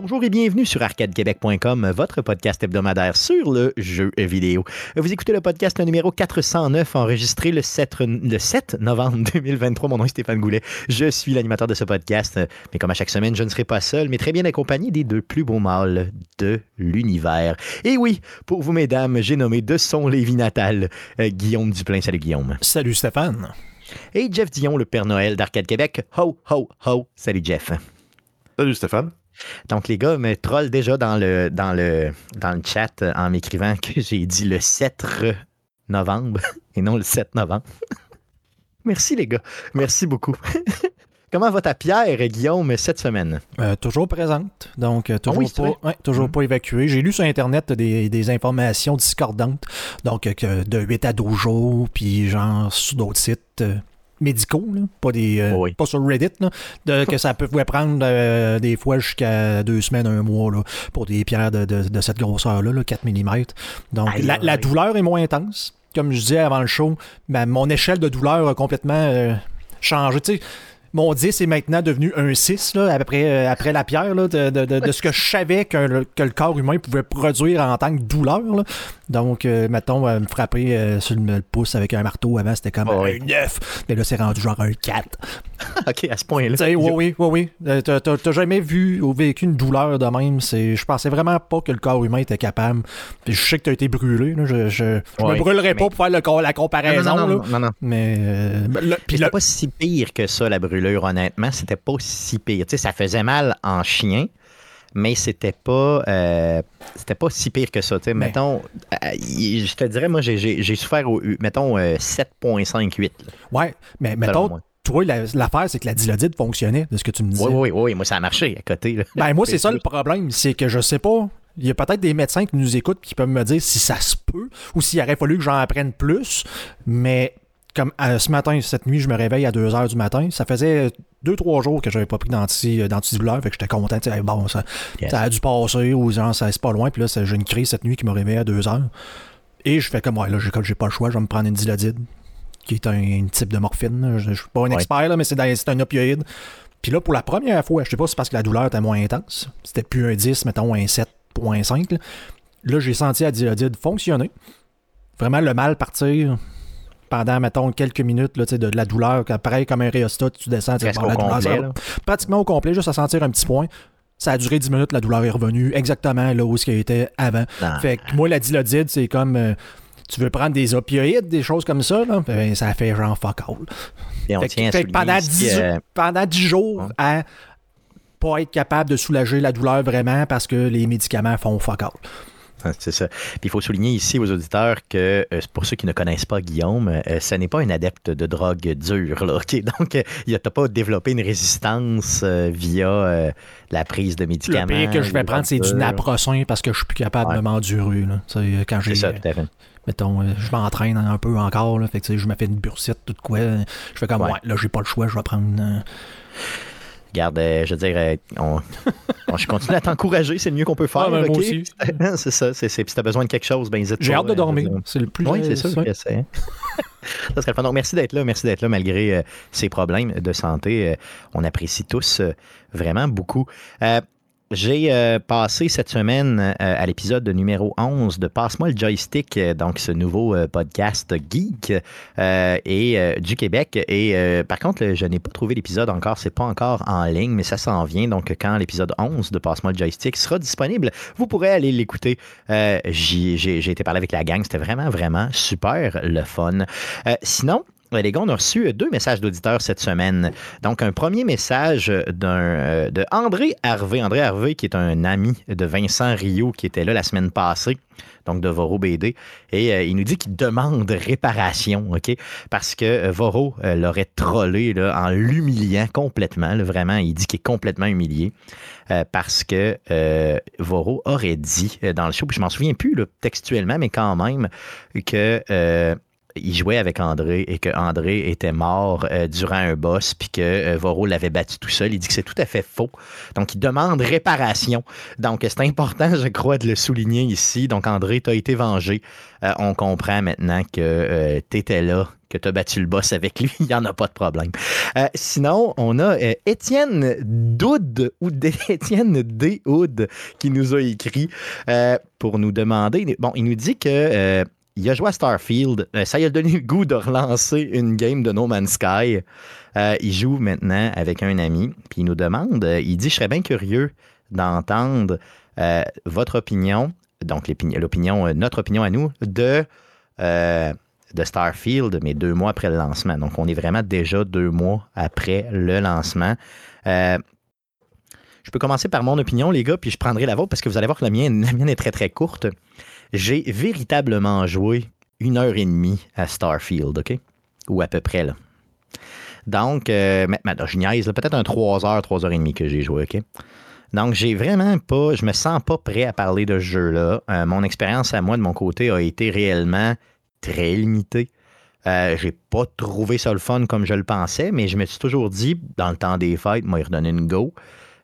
Bonjour et bienvenue sur arcadequebec.com, votre podcast hebdomadaire sur le jeu vidéo. Vous écoutez le podcast numéro 409, enregistré le 7, le 7 novembre 2023. Mon nom est Stéphane Goulet. Je suis l'animateur de ce podcast. Mais comme à chaque semaine, je ne serai pas seul, mais très bien accompagné des deux plus beaux mâles de l'univers. Et oui, pour vous, mesdames, j'ai nommé de son Lévis natal, euh, Guillaume Duplain. Salut, Guillaume. Salut, Stéphane. Et Jeff Dion, le Père Noël d'Arcade Québec. Ho, ho, ho. Salut, Jeff. Salut, Stéphane. Donc, les gars me trollent déjà dans le, dans le, dans le chat en m'écrivant que j'ai dit le 7 novembre et non le 7 novembre. Merci, les gars. Merci beaucoup. Comment va ta pierre, Guillaume, cette semaine? Euh, toujours présente, donc euh, toujours, oui, pas, ouais, toujours Mhm. pas évacuée. J'ai lu sur Internet des, des informations discordantes, donc euh, de 8 à 12 jours, puis genre sur d'autres sites médicaux, là, pas, des, euh, Oui. pas sur Reddit, là, de- que ça pouvait prendre euh, des fois jusqu'à deux semaines, un mois là, pour des pierres de, de- de cette grosseur-là, là, 4 mm. Donc Aïe, la, douleur est moins intense. Comme je disais avant le show, ben, mon échelle de douleur a complètement euh, changé. Tu sais, mon 10 est maintenant devenu un 6 là, après, euh, après la pierre là, de, de- de- de ce que je savais que le, que le corps humain pouvait produire en tant que douleur. là. Donc, euh, mettons, euh, me frapper euh, sur le, le pouce avec un marteau avant, c'était comme Oh, un oui. 9. Mais là, c'est rendu genre un 4. OK, à ce point-là. Tu sais, oui, oui, oui, oui. Euh, t'as- T'as jamais vu ou vécu une douleur de même. Je pensais vraiment pas que le corps humain était capable. Puis je sais que t'as été brûlé. là. Je, je, je Ouais, me brûlerai pas pour faire le la comparaison. non, non, là. non. Mais euh, le- c'était le- pas si pire que ça, la brûlure, honnêtement. C'était pas si pire. Tu sais, ça faisait mal en chien, mais c'était pas, euh, c'était pas si pire que ça. Mais- mettons, euh, je te dirais, moi, j'ai- souffert, au, mettons, euh, 7,58. là, ouais, mais mettons. Toi, la- l'affaire, c'est que la dilodide fonctionnait, de ce que tu me disais. Oui, oui, oui, moi, ça a marché à côté. Là. Ben, moi, c'est ça le problème. C'est que je sais pas. Il y a peut-être des médecins qui nous écoutent qui peuvent me dire si ça se peut ou s'il aurait fallu que j'en apprenne plus. Mais comme euh, ce matin, cette nuit, je me réveille à 2 h du matin. Ça faisait 2-3 jours que j'avais pas pris euh, d'antidouleur. Fait que j'étais content. hey, bon, ça, Yes. ça a dû passer ou genre, ça c'est pas loin. Puis là, j'ai une crise cette nuit qui m'a réveillé à 2 h Et je fais comme, ouais, là, j'ai pas le choix, je vais me prendre une dilodide, qui est un, un type de morphine. Je, je suis pas un Ouais. expert, là, mais c'est, un opioïde. Puis là, pour la première fois, je sais pas si c'est parce que la douleur était moins intense. C'était plus un 10, mettons un 7.5. Là, Là, j'ai senti la dilodide fonctionner. Vraiment le mal partir pendant, mettons, quelques minutes là, de, de la douleur. Pareil comme un réostat, tu descends, tu bon, la douleur, complet. là. pratiquement au complet, juste à sentir un petit point. Ça a duré 10 minutes, la douleur est revenue exactement là où ce qu'elle était avant. Non. Fait que moi, la dilodide, c'est comme euh, tu veux prendre des opioïdes, des choses comme ça, là, ben, ça fait genre fuck all. Et on Fait que- tient fait que pendant, souligner ici, 10, euh, pendant 10 jours Ouais. à pas être capable de soulager la douleur vraiment parce que les médicaments font fuck all. C'est ça. Puis il faut souligner ici aux auditeurs que, euh, pour ceux qui ne connaissent pas Guillaume, euh, ce n'est pas un adepte de drogue dure. Là? Donc, euh, il n'a pas développé une résistance euh, via euh, la prise de Le médicaments. pire que je vais prendre, c'est du naproxen parce que je suis plus capable Ouais. de m'endurer. sais, Quand j'ai, Mettons, euh, je m'entraîne un peu encore, là, fait que tu sais, je me fais une bursite, tout de quoi. Je fais comme, Ouais. ouais, là, j'ai pas le choix, je vais prendre. euh, Regarde, euh, je veux dire, euh, on, on- je continue à t'encourager, c'est le mieux qu'on peut faire. Ah, ben, moi OK? aussi. c'est ça. C'est, c'est- si tu as besoin de quelque chose, ben, hésite J'ai hâte de dormir. C'est le plus. Oui, c'est euh, sûr ça. que c'est. Ça serait le fun. Donc, merci d'être là. Merci d'être là malgré euh, ces problèmes de santé. Euh, on apprécie tous euh, vraiment beaucoup. J'ai euh, passé cette semaine euh, à l'épisode numéro 11 de Passe-moi le joystick, euh, donc ce nouveau euh, podcast geek euh, et, euh, du Québec. Et par contre, je n'ai pas trouvé l'épisode encore, c'est pas encore en ligne, mais ça s'en vient. Donc, quand l'épisode 11 de Passe-moi le joystick sera disponible, vous pourrez aller l'écouter. J'ai été parler avec la gang, c'était vraiment, vraiment super le fun. Sinon, les gars, on a reçu euh, deux messages d'auditeurs cette semaine. Donc, un premier message d'un, euh, de André Harvey. André Harvey, qui est un ami de Vincent Rio, qui était là la semaine passée, donc de Voro BD. Et euh, il nous dit qu'il demande réparation, OK? Parce que euh, Voro euh, l'aurait trollé là, en l'humiliant complètement. vraiment, il dit qu'il est complètement humilié. euh, parce que euh, Voro aurait dit euh, dans le show, puis je m'en souviens plus textuellement, mais quand même, que euh, il jouait avec André et que André était mort euh, durant un boss puis que euh, l'avait battu tout seul. Il dit que c'est tout à fait faux. Donc, il demande réparation. Donc, c'est important, je crois, de le souligner ici. Donc, André, tu as été vengé. Euh, on comprend maintenant que tu étais là, que tu as battu le boss avec lui. Il n'y en a pas de problème. sinon, on a Étienne Doud ou Étienne Doud qui nous a écrit pour nous demander. Bon, il nous dit que il a joué à Starfield. Euh, ça lui a donné le goût de relancer une game de No Man's Sky. Euh, il joue maintenant avec un ami, puis il nous demande, euh, il dit, je serais bien curieux d'entendre votre opinion, donc l'opinion, notre opinion à nous, de, de Starfield, mais deux mois après le lancement. Donc, on est vraiment déjà deux mois après le lancement. je peux commencer par mon opinion, les gars, puis je prendrai la vôtre parce que vous allez voir que la mienne, la mienne est très, très courte j'ai véritablement joué une heure et demie à Starfield, OK? Ou à peu près, là. Donc, euh, maintenant, je niaise, peut-être un 3 heures, 3 heures et demie que j'ai joué, OK? Donc, j'ai vraiment pas, je me sens pas prêt à parler de ce jeu-là. Euh, mon expérience à moi, de mon côté, a été réellement très limitée. Euh, j'ai pas trouvé ça le fun comme je le pensais, mais je me suis toujours dit, dans le temps des fêtes, moi, il redonner une go.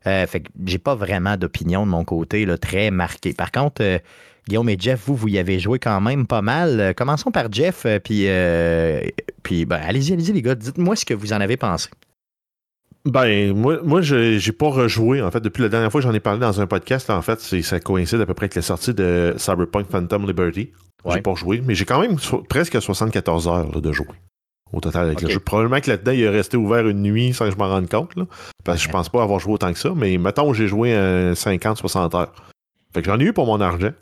Euh, fait que j'ai pas vraiment d'opinion de mon côté là, très marquée. Par contre, Guillaume et Jeff, vous, vous y avez joué quand même pas mal. Euh, commençons par Jeff, euh, puis, euh, puis ben, allez-y, allez-y, les gars, dites-moi ce que vous en avez pensé. Ben, moi, moi j'ai pas rejoué, en fait, depuis la dernière fois que j'en ai parlé dans un podcast, en fait, ça coïncide à peu près avec la sortie de Cyberpunk Phantom Liberty. J'ai pas rejoué, mais j'ai quand même presque 74 heures de jouer au total avec le jeu. Probablement que là-dedans, il est resté ouvert une nuit sans que je m'en rende compte, parce que je pense pas avoir joué autant que ça, mais mettons j'ai joué 50-60 heures. Fait que j'en ai eu pour mon argent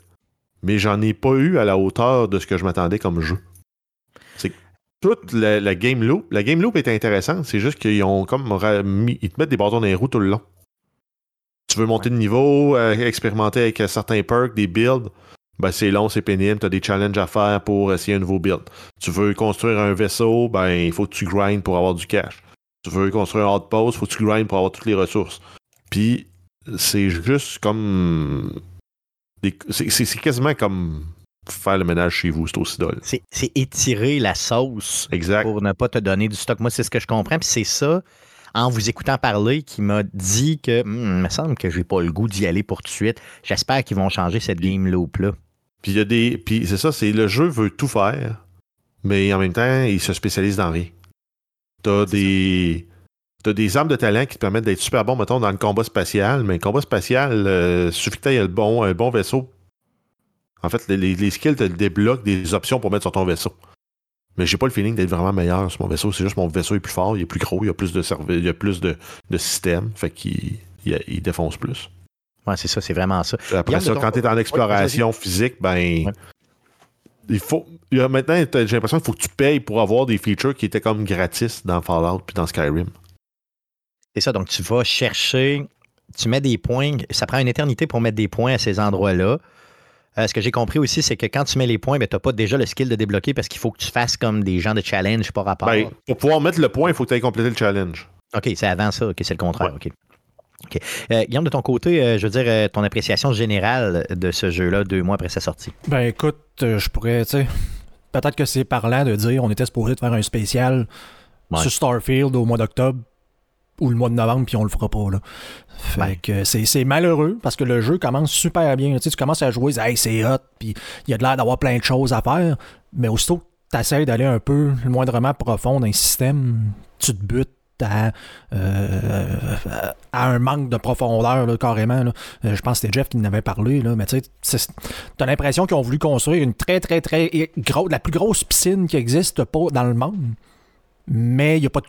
mais j'en ai pas eu à la hauteur de ce que je m'attendais comme jeu. C'est toute la, game loop, la game loop est intéressante, c'est juste qu'ils ont comme ils te mettent des bâtons dans les roues tout le long. Tu veux monter de niveau, euh, expérimenter avec certains perks, des builds, ben c'est long, c'est pénible, tu as des challenges à faire pour essayer un nouveau build. Tu veux construire un vaisseau, ben il faut que tu grindes pour avoir du cash. Tu veux construire un outpost, il faut que tu grindes pour avoir toutes les ressources. Puis c'est juste comme c'est quasiment comme faire le ménage chez vous, c'est aussi drôle. C'est étirer la sauce pour ne pas te donner du stock. Moi, c'est ce que je comprends. Puis c'est ça, en vous écoutant parler, qui m'a dit que hmm, il me semble que j'ai pas le goût d'y aller pour tout de suite. J'espère qu'ils vont changer cette game loop-là. Puis il y a des. Puis c'est ça, c'est le jeu veut tout faire, mais en même temps, il se spécialise dans rien. T'as des. T'as des armes de talent qui te permettent d'être super bon, mettons, dans le combat spatial, mais le combat spatial, euh, suffit que tu le bon, un bon vaisseau. En fait, les, skills te débloquent des options pour mettre sur ton vaisseau. Mais j'ai pas le feeling d'être vraiment meilleur sur mon vaisseau. C'est juste mon vaisseau est plus fort, il est plus gros, il y a plus de il y a plus de, de systèmes. Fait qu'il il, défonce plus. Ouais, c'est ça, c'est vraiment ça. Après ça, quand tu es en exploration physique, ben. Il faut. maintenant, j'ai l'impression qu'il faut que tu payes pour avoir des features qui étaient comme gratis dans Fallout puis dans Skyrim. C'est ça, donc tu vas chercher, tu mets des points, ça prend une éternité pour mettre des points à ces endroits-là. Euh, ce que j'ai compris aussi, c'est que quand tu mets les points, ben, tu n'as pas déjà le skill de débloquer parce qu'il faut que tu fasses comme des gens de challenge par rapport. Ben, pour pouvoir mettre le point, il faut que tu aies complété le challenge. OK, c'est avant ça. OK, c'est le contraire. OK. Euh, Guillaume, de ton côté, euh, je veux dire, ton appréciation générale de ce jeu-là deux mois après sa sortie. Ben écoute, je pourrais, tu sais, peut-être que c'est parlant de dire on était supposé de faire un spécial sur Starfield au mois d'octobre, ou le mois de novembre, puis on le fera pas. Là. Fait que c'est malheureux parce que le jeu commence super bien. Tu, sais, tu commences à jouer, hey, c'est hot, puis il y a de l'air d'avoir plein de choses à faire, mais aussitôt que tu essaies d'aller un peu le moindrement profond dans un système, tu te butes à, euh, à, un manque de profondeur, là, carrément. Là. Euh, je pense que c'était Jeff qui en avait parlé, là, mais tu sais, as l'impression qu'ils ont voulu construire une très, très, très grosse, la plus grosse piscine qui existe pas dans le monde, mais il n'y a pas de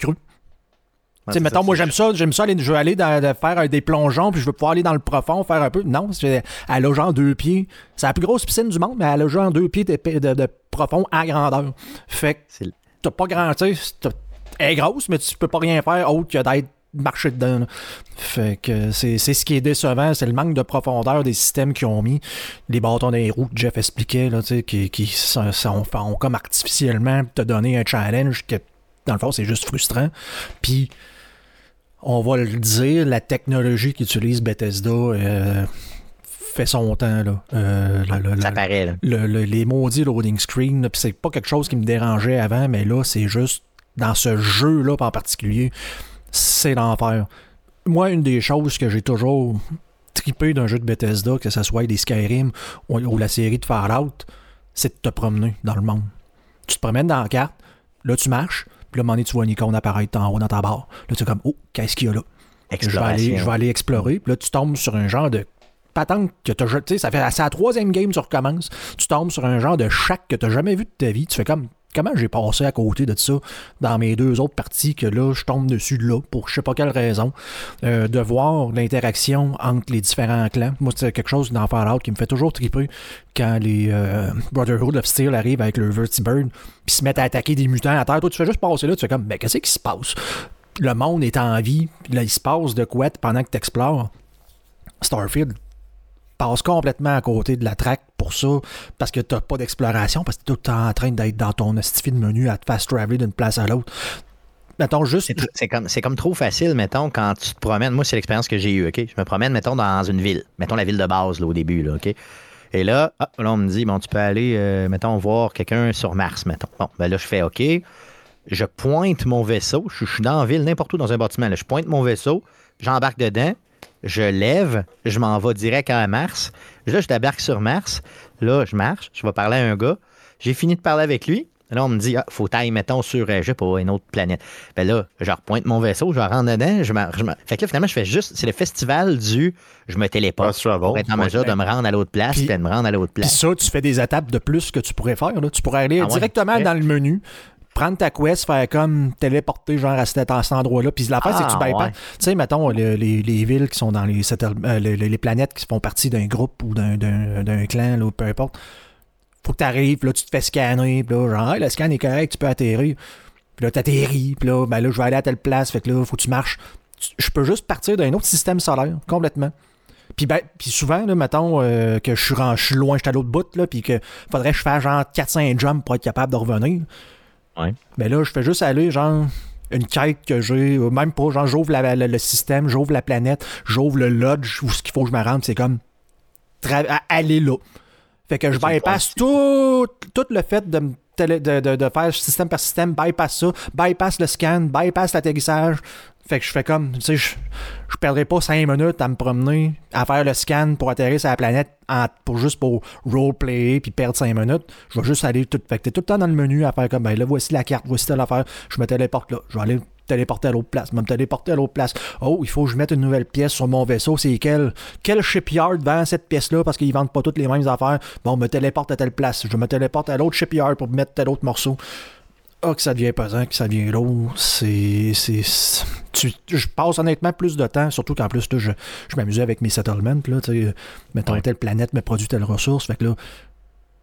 creux sais, mettons, moi, j'aime ça, j'aime ça, aller, je veux aller faire des plongeons, puis je veux pouvoir aller dans le profond, faire un peu. Non, elle a genre deux pieds. C'est la plus grosse piscine du monde, mais elle a genre deux pieds de, profond à grandeur. Fait que t'as pas grand, tu elle est grosse, mais tu peux pas rien faire autre que d'être marché dedans. Fait que c'est ce qui est décevant, c'est le manque de profondeur des systèmes qu'ils ont mis. Les bâtons des roues que Jeff expliquait, là, qui, qui sont, sont, comme artificiellement te donner un challenge que, dans le fond, c'est juste frustrant. Puis on va le dire, la technologie qu'utilise Bethesda euh, fait son temps. Là. Euh, ça paraît. Là. les maudits loading screen, c'est pas quelque chose qui me dérangeait avant, mais là, c'est juste dans ce jeu-là en particulier, c'est l'enfer. Moi, une des choses que j'ai toujours tripé d'un jeu de Bethesda, que ce soit des Skyrim ou, la série de Fallout, c'est de te promener dans le monde. Tu te promènes dans la carte, là tu marches, puis là, à un moment donné, tu vois une icône apparaître en haut dans ta barre. Là, tu es comme, oh, qu'est-ce qu'il y a là? Je vais, aller, je vais aller explorer. Puis là, tu tombes sur un genre de patente que tu as. Ça fait c'est la troisième game, tu recommences. Tu tombes sur un genre de chac que tu jamais vu de ta vie. Tu fais comme. Comment j'ai passé à côté de ça dans mes deux autres parties que là, je tombe dessus là pour je sais pas quelle raison. Euh, de voir l'interaction entre les différents clans. Moi, c'est quelque chose dans Fallout qui me fait toujours triper quand les euh, Brotherhood of Steel arrivent avec le Vertibird puis se mettent à attaquer des mutants à terre. Toi, tu fais juste passer là, tu fais comme, mais qu'est-ce qui se passe? Le monde est en vie, là, il se passe de quoi pendant que tu explores. Starfield, passe complètement à côté de la track pour ça, parce que t'as pas d'exploration, parce que t'es tout le temps en train d'être dans ton stifi de menu à te fast traveler d'une place à l'autre. Mettons juste. C'est comme, comme trop facile, mettons, quand tu te promènes. Moi, c'est l'expérience que j'ai eue, OK? Je me promène, mettons, dans une ville. Mettons la ville de base, là, au début, là, OK? Et là, là, on me dit, bon, tu peux aller, euh, mettons, voir quelqu'un sur Mars, mettons. Bon, ben là, je fais OK. Je pointe mon vaisseau. Je, suis dans la ville, n'importe où dans un bâtiment. Là, je pointe mon vaisseau, j'embarque dedans, je lève, je m'en vais direct à Mars. Là, je débarque sur Mars. Là, je marche, je vais parler à un gars. J'ai fini de parler avec lui. Là, on me dit, ah, faut tailler, mettons, sur, euh, je sais pas, une autre planète. Ben là, je repointe mon vaisseau, je rentre dedans, je, me, Fait que là, finalement, je fais juste, c'est le festival du, je me téléporte pour être en mesure de me rendre à l'autre place, puis, de me rendre à l'autre place. Puis ça, tu fais des étapes de plus que tu pourrais faire. Là. Tu pourrais aller ah directement dans le menu, prendre ta quest, faire comme téléporter genre à cet, endroit-là. Puis la c'est que tu ah, bypass. Tu sais, mettons, les, villes qui sont dans euh, les, les, planètes qui font partie d'un groupe ou d'un clan, là, peu importe. Faut que tu arrives, là, tu te fais scanner, puis là, genre, le scan est correct, tu peux atterrir. Puis là, tu atterris, puis là, ben là, je vais aller à telle place, fait que là, faut que tu marches. Je peux juste partir d'un autre système solaire, complètement. Puis, ben, puis souvent, là, mettons euh, que je suis, loin, je suis à l'autre bout, là, puis que faudrait que je fasse genre 400 jumps pour être capable de revenir. Mais là, je fais juste aller, genre, une quête que j'ai, même pas, genre, j'ouvre le système, j'ouvre la planète, j'ouvre le lodge où ce qu'il faut que je me rende, c'est comme aller là. Fait que je bypass tout, tout le fait de, de, de, faire système par système, bypass ça, bypass le scan, bypass l'atterrissage, fait que je fais comme, tu sais, je, je perdrai pas cinq minutes à me promener, à faire le scan pour atterrir sur la planète pour juste pour roleplayer puis perdre cinq minutes. Je vais juste aller tout. Fait que t'es tout le temps dans le menu à faire comme, ben là, voici la carte, voici telle affaire, je me téléporte là. Je vais aller téléporter à l'autre place, me téléporter à l'autre place. Oh, il faut que je mette une nouvelle pièce sur mon vaisseau. C'est quel, quel shipyard vend cette pièce-là parce qu'ils vendent pas toutes les mêmes affaires? Bon, me téléporte à telle place. Je me téléporte à l'autre shipyard pour mettre tel autre morceau. Ah, que ça devient pesant, que ça devient lourd. C'est. je passe honnêtement plus de temps, surtout qu'en plus, je, je m'amusais avec mes settlements. Là, mettons, telle planète me produit telle ressource. Fait que là,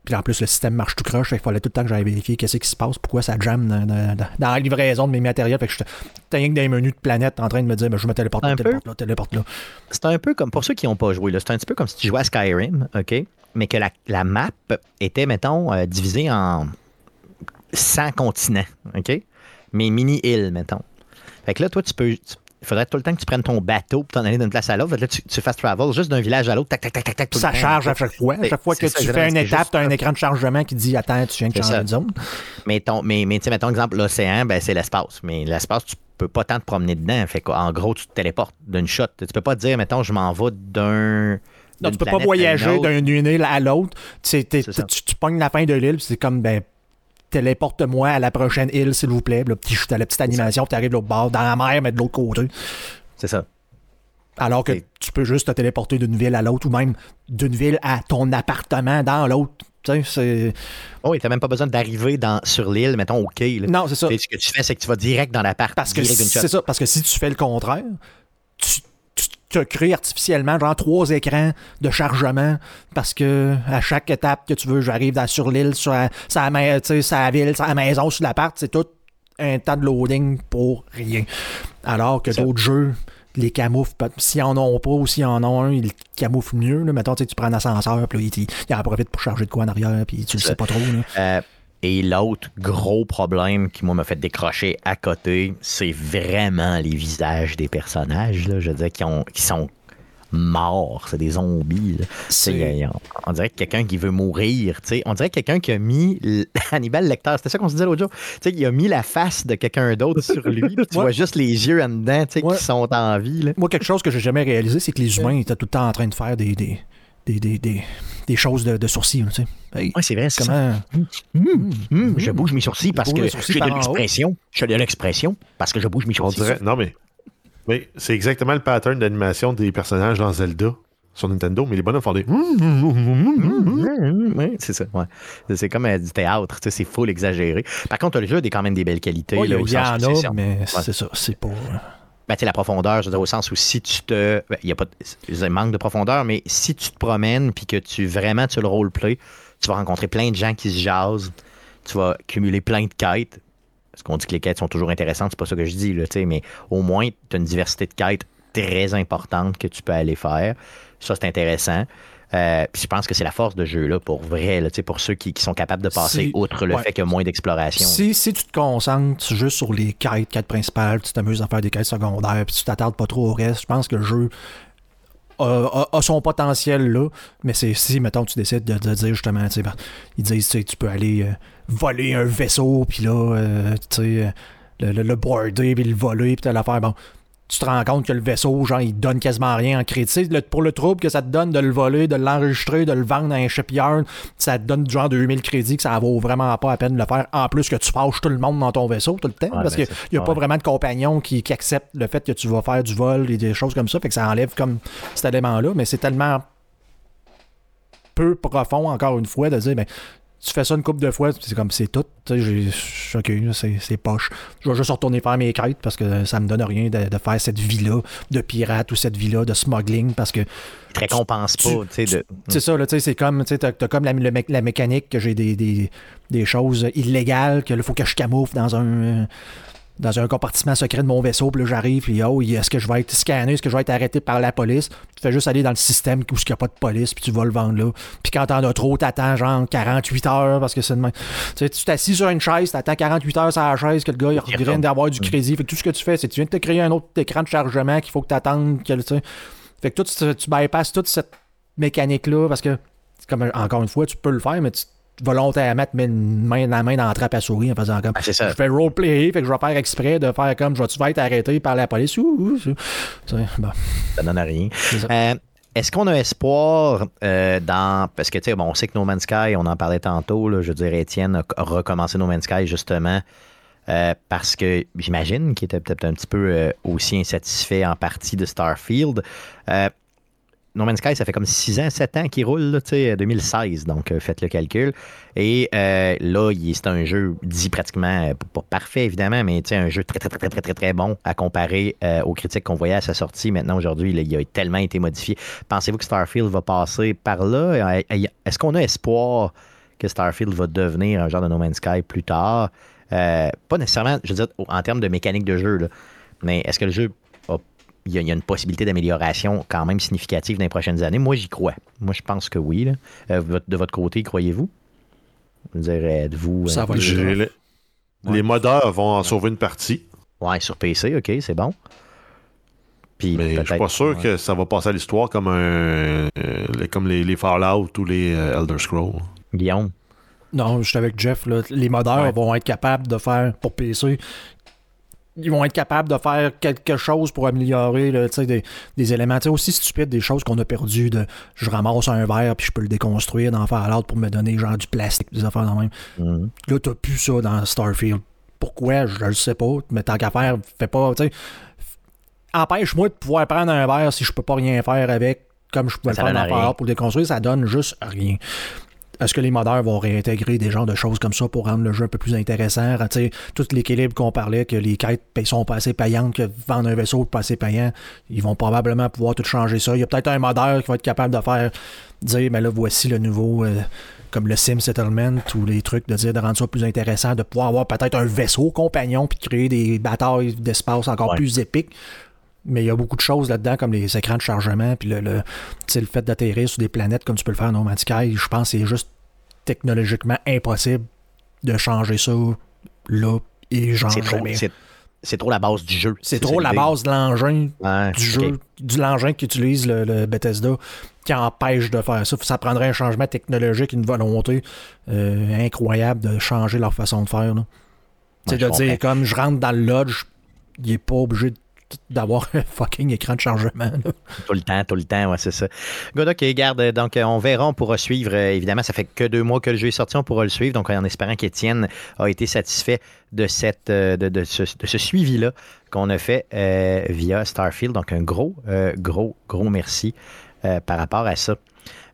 puis en plus, le système marche tout croche. Fait qu'il fallait tout le temps que j'aille vérifier qu'est-ce qui se passe, pourquoi ça jamme dans, la livraison de mes matériels. Fait que je rien que des menus de planète en train de me dire, ben, je me téléporte là, téléporte là, téléporte là. C'est un peu comme, pour ceux qui n'ont pas joué, c'est un petit peu comme si tu jouais à Skyrim, OK? Mais que la, la map était, mettons, euh, divisée en 100 continents, OK? Mais mini-îles, mettons. Fait que là, toi, tu peux. il faudrait tout le temps que tu prennes ton bateau pour t'en aller d'une place à l'autre. Là, tu, tu fast travel juste d'un village à l'autre. Tac, tac, tac, tac, tac. Ça charge à chaque fois. À chaque fois que tu fais une étape, tu as un écran de chargement qui dit Attends, tu viens de changer de zone. Mais, ton, mais, mais tu sais, mettons, exemple, l'océan, ben, c'est l'espace. Mais l'espace, tu peux pas tant te promener dedans. Fait en gros, tu te téléportes d'une shot. Tu peux pas te dire, mettons, je m'en vais d'un. Non, tu peux pas voyager d'une île à l'autre. Tu, tu, tu, pognes la fin de l'île, c'est comme, ben, téléporte-moi à la prochaine île, s'il vous plaît. Là, petit, à la petite animation, tu arrives de l'autre bord, dans la mer, mais de l'autre côté. C'est ça. Alors que tu peux juste te téléporter d'une ville à l'autre ou même d'une ville à ton appartement dans l'autre. C'est... Oh, t'as même pas besoin d'arriver dans, sur l'île, mettons, au quai. Non, c'est ça. ce que tu fais, c'est que tu vas direct dans l'appart. Parce que c'est ça, parce que si tu fais le contraire, te crées artificiellement genre trois écrans de chargement parce que à chaque étape que tu veux, j'arrive sur l'île, sur, la, ville, sur la maison, sur l'appart, c'est tout un temps de loading pour rien. Alors que d'autres jeux, les camouflent, s'ils en ont pas ou s'ils en ont un, ils camouflent mieux. Là. Mettons, tu prends un ascenseur, puis il, il en profite pour charger de quoi en arrière, puis tu le sais pas trop. Euh, et l'autre gros problème qui, moi, m'a fait décrocher à côté, c'est vraiment les visages des personnages, là, je veux dire, qui, ont, qui sont morts, c'est des zombies. On, dirait que quelqu'un qui veut mourir. On dirait quelqu'un qui a mis Hannibal Lecter, c'était ça qu'on se disait l'autre jour. il a mis la face de quelqu'un d'autre sur lui. tu vois juste les yeux en dedans qui sont en vie. Moi, quelque chose que j'ai jamais réalisé, c'est que les humains étaient tout le temps en train de faire des, des, des, des, des choses de, de sourcils. Tu sais. oui, c'est vrai. c'est Comment... Hum, hum, je bouge mes sourcils parce que j'ai de l'expression. J'ai de l'expression parce que je bouge mes sourcils. non, mais oui, c'est exactement le pattern d'animation des personnages dans Zelda sur Nintendo, mais les bonhommes font des. Oui, c'est ça. Ouais. C'est comme euh, du théâtre, c'est full exagéré. Par contre, le jeu a quand même des belles qualités. il y en a, mais c'est ça, c'est pas. Ben, la profondeur, je veux dire, au sens où si tu te. Ben, il y a pas de, manque de profondeur, mais si tu te promènes puis que tu vraiment tu le roleplay, tu vas rencontrer plein de gens qui se jasent, tu vas cumuler plein de quêtes, parce qu'on dit que les quêtes sont toujours intéressantes, c'est pas ça que je dis, là, mais au moins, tu as une diversité de quêtes très importante que tu peux aller faire. Ça, c'est intéressant. Euh, puis je pense que c'est la force de jeu là pour vrai, là, pour ceux qui, sont capables de passer outre le fait qu'il y a moins d'exploration. Si, si, tu te concentres juste sur les quêtes, quêtes principales, tu t'amuses à faire des quêtes secondaires, puis tu t'attardes pas trop au reste, je pense que le jeu a, son potentiel là, mais c'est si, mettons, tu décides de, dire justement, ben, ils disent, tu peux aller euh, voler un vaisseau, puis là, euh, tu sais, le, le, le, border, puis le voler, puis l'affaire, bon, tu te rends compte que le vaisseau, genre, il donne quasiment rien en crédit. pour le trouble que ça te donne de le voler, de l'enregistrer, de le vendre à un shipyard, ça te donne genre 2000 crédits que ça vaut vraiment pas la peine de le faire. En plus que tu fâches tout le monde dans ton vaisseau tout le temps, parce ben, qu'il n'y a pas vraiment de compagnons qui, qui, acceptent le fait que tu vas faire du vol et des choses comme ça. Fait que ça enlève comme cet élément-là, mais c'est tellement peu profond, encore une fois, de dire, ben, tu fais ça une couple de fois, c'est comme c'est tout. Ok, c'est poche. Je vais juste retourner faire mes quêtes parce que ça me donne rien de, faire cette vie-là de pirate ou cette vie-là de smuggling parce que. Tu récompense pas, tu sais. C'est ça, là, tu sais, c'est comme, tu as, comme la, la, mécanique que j'ai des, des, des, choses illégales, qu'il faut que je camoufle dans un dans un compartiment secret de mon vaisseau, puis là j'arrive, puis oh, est-ce que je vais être scanné, est-ce que je vais être arrêté par la police? Tu fais juste aller dans le système où il n'y a pas de police, puis tu vas le vendre là. Puis quand t'en as trop, t'attends genre 48 heures, parce que c'est de Tu tu t'assis sur une chaise, t'attends 48 heures sur la chaise, que le gars il vient d'avoir du crédit. Fait que tout ce que tu fais, c'est que tu viens de te créer un autre écran de chargement qu'il faut que t'attendes. Fait que toi, tu, tu bypasses toute cette mécanique-là, parce que, comme encore une fois, tu peux le faire, mais tu volontairement te mets une main dans la main dans la trappe à souris en faisant comme. Ah, ça. Je fais roleplay, fait que je vais faire exprès de faire comme je vais-tu être arrêté par la police? Bon. Ça donne à rien. Euh, est-ce qu'on a espoir euh, dans. Parce que, tu sais, bon, on sait que No Man's Sky, on en parlait tantôt, là, je dirais, Étienne a recommencé No Man's Sky justement euh, parce que j'imagine qu'il était peut-être un petit peu aussi insatisfait en partie de Starfield. No Man's Sky, ça fait comme 6 ans, 7 ans qu'il roule, tu sais, 2016, donc euh, faites le calcul. Et euh, là, c'est un jeu dit pratiquement, euh, pas parfait évidemment, mais un jeu très, très, très, très, très, très bon à comparer aux critiques qu'on voyait à sa sortie. Maintenant, aujourd'hui, il a tellement été modifié. Pensez-vous que Starfield va passer par là? Est-ce qu'on a espoir que Starfield va devenir un genre de No Man's Sky plus tard? pas nécessairement, je veux dire, en termes de mécanique de jeu, mais est-ce que le jeu il y, a, une possibilité d'amélioration quand même significative dans les prochaines années. Moi, j'y crois. Moi, je pense que oui. Euh, de votre côté, croyez-vous? Vous vous Ça va les, les modeurs vont en sauver une partie. Ouais, sur PC, ok, c'est bon. Puis Mais je suis pas sûr que ça va passer à l'histoire comme un euh, comme les, Fallout ou les euh, Elder Scrolls. Guillaume? Non, je suis avec Jeff. Les modeurs vont être capables de faire pour PC ils vont être capables de faire quelque chose pour améliorer des, des, éléments aussi stupides, des choses qu'on a perdues de je ramasse un verre puis je peux le déconstruire, d'en faire l'autre pour me donner genre du plastique, des affaires dans même. Mm-hmm. Là, t'as plus ça dans Starfield. Pourquoi? Je le sais pas. Mais tant qu'à faire, fais pas. Empêche-moi de pouvoir prendre un verre si je peux pas rien faire avec, comme je pouvais le faire dans pour le déconstruire, ça donne juste rien. Est-ce que les modeurs vont réintégrer des genres de choses comme ça pour rendre le jeu un peu plus intéressant? tout l'équilibre qu'on parlait, que les quêtes sont pas assez payantes, que vendre un vaisseau pas assez payant, ils vont probablement pouvoir tout changer ça. Il y a peut-être un modeur qui va être capable de faire dire, mais là, voici le nouveau. Euh, comme le Sim Settlement ou les trucs de dire de rendre ça plus intéressant, de pouvoir avoir peut-être un vaisseau compagnon puis de créer des batailles d'espace encore plus épiques. Mais il y a beaucoup de choses là-dedans, comme les écrans de chargement, puis le, le, le fait d'atterrir sur des planètes comme tu peux le faire en No Man's Sky. Je pense que c'est juste technologiquement impossible de changer ça là et genre jamais. c'est trop la base du jeu. C'est trop la base de l'engin du jeu, du l'engin qu'utilise le, le, Bethesda qui empêche de faire ça. Ça prendrait un changement technologique, une volonté euh, incroyable de changer leur façon de faire. C'est de dire, comme je rentre dans le lodge, il n'est pas obligé de d'avoir un fucking écran de chargement. Tout le temps, tout le temps, ouais, c'est ça. Good, ok, garde. Donc, on verra, on pourra suivre. Euh, évidemment, ça fait que deux mois que le jeu est sorti, on pourra le suivre. Donc, en espérant qu'Étienne a été satisfait de, cette, euh, de, ce, suivi-là qu'on a fait euh, via Starfield. Donc, un gros, gros, gros merci par rapport à ça.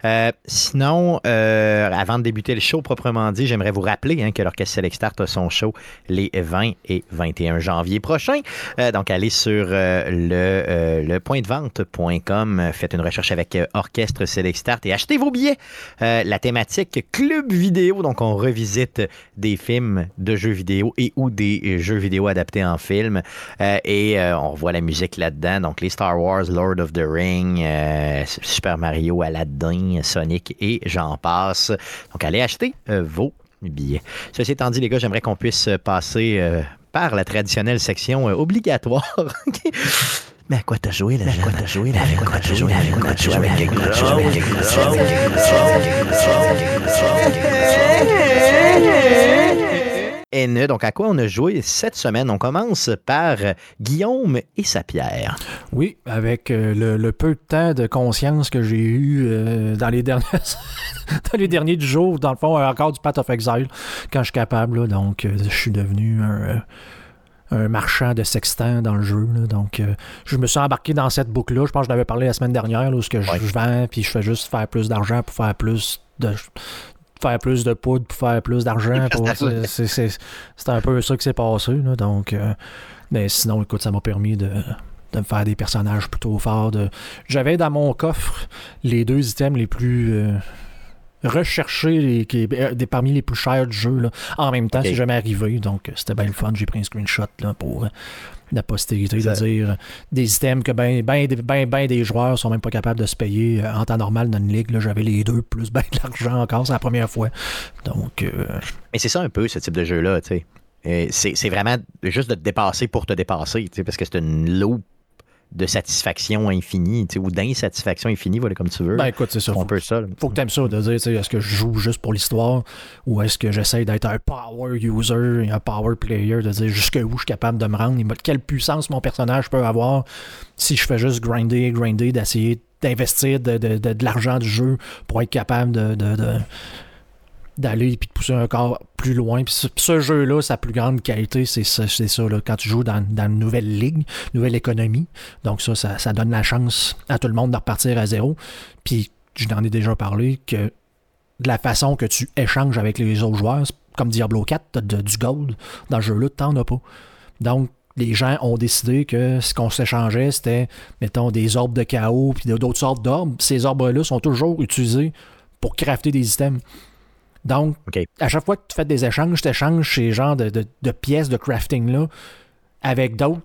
Euh, sinon, euh, avant de débuter le show proprement dit, j'aimerais vous rappeler hein, que l'Orchestre Select Start a son show les 20 et 21 janvier prochains. Euh, donc, allez sur le, le pointdevente.com, faites une recherche avec Orchestre Select Start et achetez vos billets. la thématique club vidéo, donc on revisite des films de jeux vidéo et ou des jeux vidéo adaptés en film. et on revoit la musique là-dedans. Donc, les Star Wars, Lord of the Ring, Super Mario, Aladdin, Sonic et j'en passe. Donc, allez acheter euh, vos billets. Ceci étant dit, les gars, j'aimerais qu'on puisse passer euh, par la traditionnelle section euh, obligatoire. Mais à quoi t'as joué là? À quoi t'as joué là? Avec quoi t'as joué? Avec quoi t'as joué? Avec quoi t'as joué? Avec quoi t'as joué? N. Donc, à quoi on a joué cette semaine? On commence par Guillaume et sa pierre. Oui, avec euh, le, peu de temps de conscience que j'ai eu euh, dans, les derniers dans les derniers du jour, dans le fond, encore du Path of Exile, quand je suis capable. donc, euh, je suis devenu un marchand de sextant dans le jeu. Donc, je me suis embarqué dans cette boucle-là. Je pense que je l'avais parlé la semaine dernière, où ce que je, vends, puis je fais juste faire plus d'argent pour faire plus de, faire plus de poudre pour faire plus d'argent. C'est un peu ça qui s'est passé. donc, euh, mais sinon, écoute, ça m'a permis de, me faire des personnages plutôt forts. De... J'avais dans mon coffre les deux items les plus euh, recherchés, les, qui, euh, des, parmi les plus chers du jeu. En même temps, c'est jamais arrivé. Donc, c'était bien le fun. J'ai pris un screenshot là, pour la postérité de dire des items que ben, ben, ben, ben, des joueurs sont même pas capables de se payer euh, en temps normal dans une ligue. J'avais les deux plus ben de l'argent encore, c'est la première fois. Donc. Euh, Mais c'est ça un peu, ce type de jeu-là, tu sais. C'est vraiment juste de te dépasser pour te dépasser, parce que c'est une loupe de satisfaction infinie, ou d'insatisfaction infinie, voilà comme tu veux. Ben écoute, c'est ça. Faut, peu ça. Faut que tu aimes ça, de dire, est-ce que je joue juste pour l'histoire ou est-ce que j'essaie d'être un power user, un power player, de dire jusqu'où je suis capable de me rendre, quelle puissance mon personnage peut avoir si je fais juste grinder, grinder, d'essayer d'investir de, de, l'argent du jeu pour être capable de d'aller et de pousser un corps plus loin. Puis ce, jeu-là, sa plus grande qualité, c'est ça, c'est ça quand tu joues dans, une nouvelle ligue, nouvelle économie. Donc ça, ça, donne la chance à tout le monde de repartir à zéro. Puis je n'en ai déjà parlé que de la façon que tu échanges avec les autres joueurs, comme Diablo 4, tu du gold. Dans ce jeu-là, tu n'en as pas. Donc, les gens ont décidé que ce qu'on s'échangeait, c'était, mettons, des orbes de chaos puis d'autres sortes d'orbes. Ces orbes-là sont toujours utilisés pour crafter des items. Donc, à chaque fois que tu fais des échanges, tu échanges ces genres de, pièces de crafting-là avec d'autres,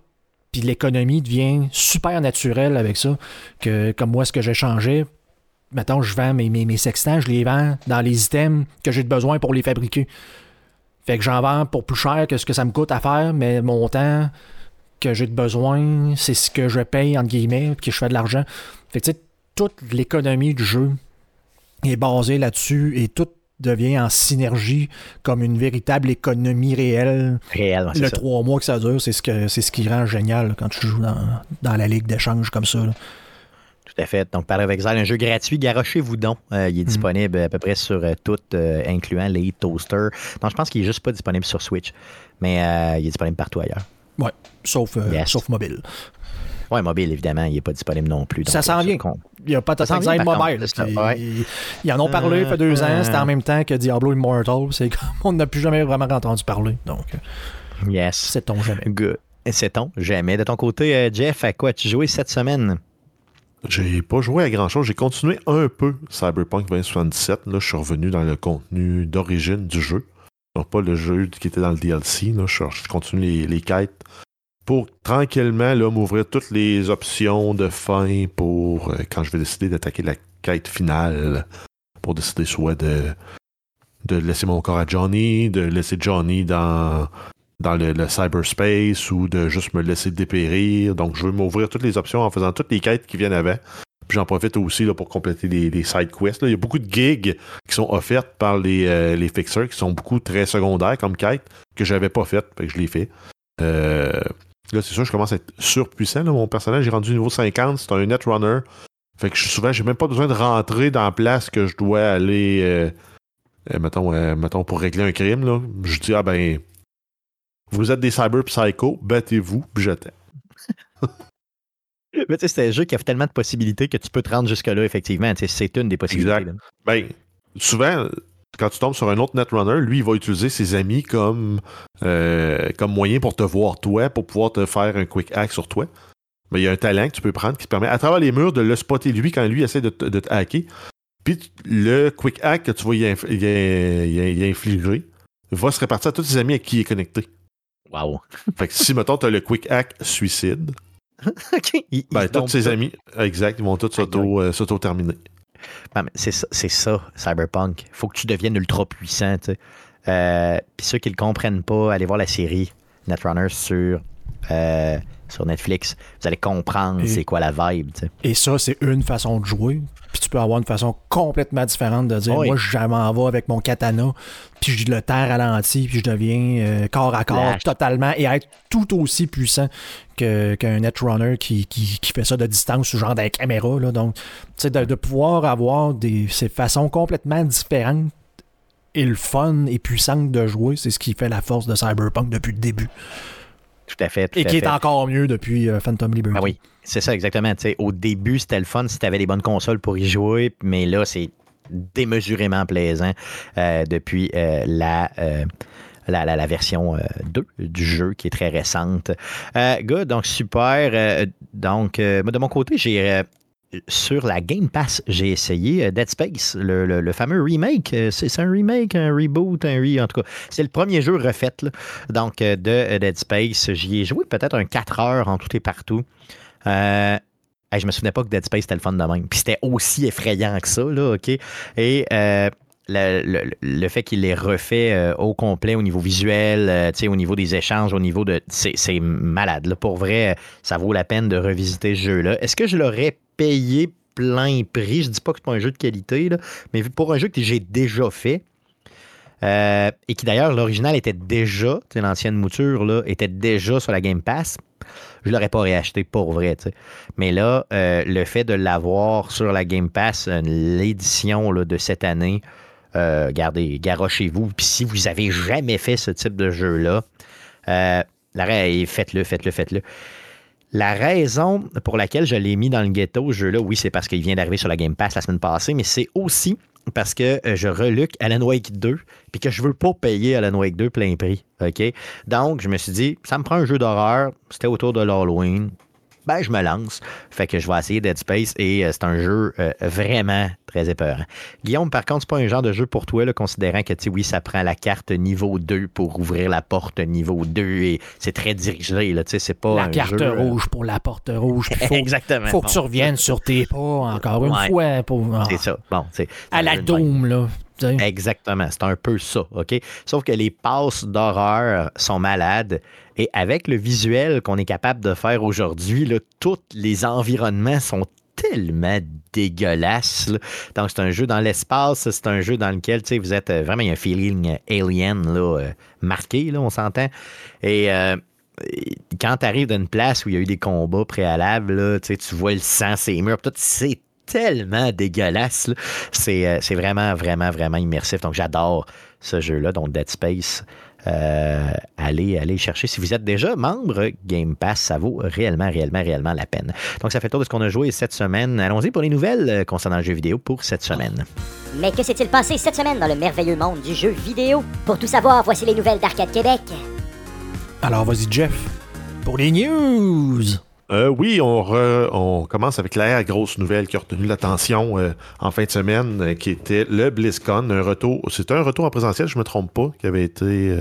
puis l'économie devient super naturelle avec ça. Que, comme moi, ce que j'ai changé, maintenant je vends mes, mes, mes, sextants, je les vends dans les items que j'ai besoin pour les fabriquer. Fait que j'en vends pour plus cher que ce que ça me coûte à faire, mais mon temps que j'ai de besoin, c'est ce que je paye, entre guillemets, que je fais de l'argent. Fait que tu sais, toute l'économie du jeu est basée là-dessus et tout devient en synergie comme une véritable économie réelle. Réelle, Le trois mois que ça dure, c'est ce, que, c'est ce qui rend génial quand tu joues dans, la ligue d'échange comme ça. Tout à fait. Donc, par avec Exile, un jeu gratuit, garochez-vous donc. Euh, il est mm. disponible à peu près sur euh, tout, euh, incluant les toasters. Donc, je pense qu'il est juste pas disponible sur Switch, mais il est disponible partout ailleurs. Oui, sauf, sauf mobile. Oui, mobile, évidemment, il n'est pas disponible non plus. ça s'en vient. Il n'y a pas de Exile mobile. Ils, en ont parlé, il fait deux ans. C'était en même temps que Diablo Immortal. C'est comme on n'a plus jamais vraiment entendu parler. Donc, yes. Sait-on jamais. Good. Sait-on jamais. De ton côté, euh, Jeff, à quoi as-tu joué cette semaine? J'ai pas joué à grand chose. J'ai continué un peu Cyberpunk 2077. Là, je suis revenu dans le contenu d'origine du jeu. Donc, pas le jeu qui était dans le DLC. Là. Je, continue les, les quêtes pour tranquillement m'ouvrir toutes les options de fin pour euh, quand je vais décider d'attaquer la quête finale. Pour décider soit de, de laisser mon corps à Johnny, de laisser Johnny dans, dans le, cyberspace ou de juste me laisser dépérir. Donc, je veux m'ouvrir toutes les options en faisant toutes les quêtes qui viennent avec. Puis j'en profite aussi là, pour compléter les, side quests. Il y a beaucoup de gigs qui sont offertes par les, euh, les fixers qui sont beaucoup très secondaires comme quêtes que j'avais pas faites. Fait que je les fais. Euh, là, c'est sûr, je commence à être surpuissant. Mon personnage est rendu niveau 50. C'est un netrunner. Fait que souvent, j'ai même pas besoin de rentrer dans la place que je dois aller. Euh, mettons, mettons, pour régler un crime. Là. Je dis, ah ben, vous êtes des cyber psycho, battez-vous, puis je t'aime. Mais tu sais, c'est un jeu qui a tellement de possibilités que tu peux te rendre jusque-là, effectivement. C'est une des possibilités. Exact. Ben, souvent, quand tu tombes sur un autre netrunner, lui, il va utiliser ses amis comme, euh, comme moyen pour te voir toi, pour pouvoir te faire un quick hack sur toi. Mais il y a un talent que tu peux prendre qui te permet, à travers les murs, de le spotter lui quand lui essaie de, te hacker. Puis le quick hack que tu vas y, infliger va se répartir à tous tes amis à qui il est connecté. Wow. Fait que si, mettons, tu as le quick hack suicide, ben, tous ses amis, exact, ils vont tous euh, s'auto-terminer. C'est ça, ça, Cyberpunk. faut que tu deviennes ultra puissant. Euh, Puis ceux qui ne le comprennent pas, allez voir la série Netrunner sur, euh, sur Netflix. Vous allez comprendre c'est quoi la vibe. Et ça, c'est une façon de jouer. Puis tu peux avoir une façon complètement différente de dire moi, je m'en vais avec mon katana, puis je le terre à l'anti, puis je deviens euh, corps à corps totalement et être tout aussi puissant qu'un netrunner qui, qui, fait ça de distance sous genre des caméra. Là. Donc, tu de, de pouvoir avoir des, ces façons complètement différentes et le fun et puissant de jouer, c'est ce qui fait la force de Cyberpunk depuis le début. Tout à fait. et qui est encore mieux depuis euh, Phantom Liberty. Ah oui, c'est ça, exactement. au début, c'était le fun si tu avais les bonnes consoles pour y jouer, mais là, c'est démesurément plaisant euh, depuis euh, la. La, la, version 2 du jeu qui est très récente. good, donc super. donc, de mon côté, j'ai sur la Game Pass, j'ai essayé Dead Space, le, fameux remake. C'est un remake, un reboot, un re. En tout cas, c'est le premier jeu refait donc de Dead Space. J'y ai joué peut-être un 4 heures en tout et partout. Euh, je me souvenais pas que Dead Space était le fun de même. Puis c'était aussi effrayant que ça, là, OK? Et euh, le, fait qu'il l'ait refait euh, au complet au niveau visuel, euh, au niveau des échanges, au niveau de. C'est malade. Là. Pour vrai, ça vaut la peine de revisiter ce jeu-là. Est-ce que je l'aurais payé plein prix? Je dis pas que c'est pas un jeu de qualité, mais pour un jeu que j'ai déjà fait, et qui d'ailleurs, l'original était déjà, l'ancienne mouture, là, était déjà sur la Game Pass je l'aurais pas réacheté pour vrai. Mais là, euh, le fait de l'avoir sur la Game Pass, euh, l'édition de cette année, euh, gardez, garochez-vous. Puis si vous avez jamais fait ce type de jeu-là, euh, faites-le, faites-le, faites-le. La raison pour laquelle je l'ai mis dans le ghetto, ce jeu-là, oui, c'est parce qu'il vient d'arriver sur la Game Pass la semaine passée, mais c'est aussi parce que euh, je reluque Alan Wake 2 puis que je veux pas payer Alan Wake 2 plein prix. OK? Donc, je me suis dit, ça me prend un jeu d'horreur. C'était autour de l'Halloween ben, je me lance. Fait que je vais essayer Dead Space et euh, c'est un jeu euh, vraiment très épeurant. Guillaume, par contre, c'est pas un genre de jeu pour toi, là, considérant que, tu oui, ça prend la carte niveau 2 pour ouvrir la porte niveau 2 et c'est très dirigé, là, tu sais, c'est pas La carte euh, rouge pour la porte rouge. Faut, Exactement. Faut que tu reviennes sur tes pas encore une fois. Pour... Ah. C'est ça. Bon, à la Doom, là. Exactement, c'est un peu ça, OK? Sauf que les passes d'horreur sont malades et avec le visuel qu'on est capable de faire aujourd'hui, tous les environnements sont tellement dégueulasses. Donc, c'est un jeu dans l'espace, c'est un jeu dans lequel vous êtes euh, vraiment, il y a un feeling alien là, euh, marqué, là, on s'entend. Et. Euh, quand tu arrives d'une place où il y a eu des combats préalables, tu vois le sang, ces murs, tout, c'est tellement dégueulasse. C'est, vraiment, vraiment, vraiment immersif. Donc, j'adore ce jeu-là, donc Dead Space. Euh, allez, allez chercher. Si vous êtes déjà membre Game Pass, ça vaut réellement, réellement, réellement la peine. Donc, ça fait le tour de ce qu'on a joué cette semaine. Allons-y pour les nouvelles euh, concernant le jeu vidéo pour cette semaine. Mais que s'est-il passé cette semaine dans le merveilleux monde du jeu vidéo? Pour tout savoir, voici les nouvelles d'Arcade Québec. Alors, vas-y, Jeff, pour les news! Euh, oui, on, commence avec la grosse nouvelle qui a retenu l'attention euh, en fin de semaine, euh, qui était le BlizzCon, un retour. C'était un retour en présentiel, je ne me trompe pas, qui avait été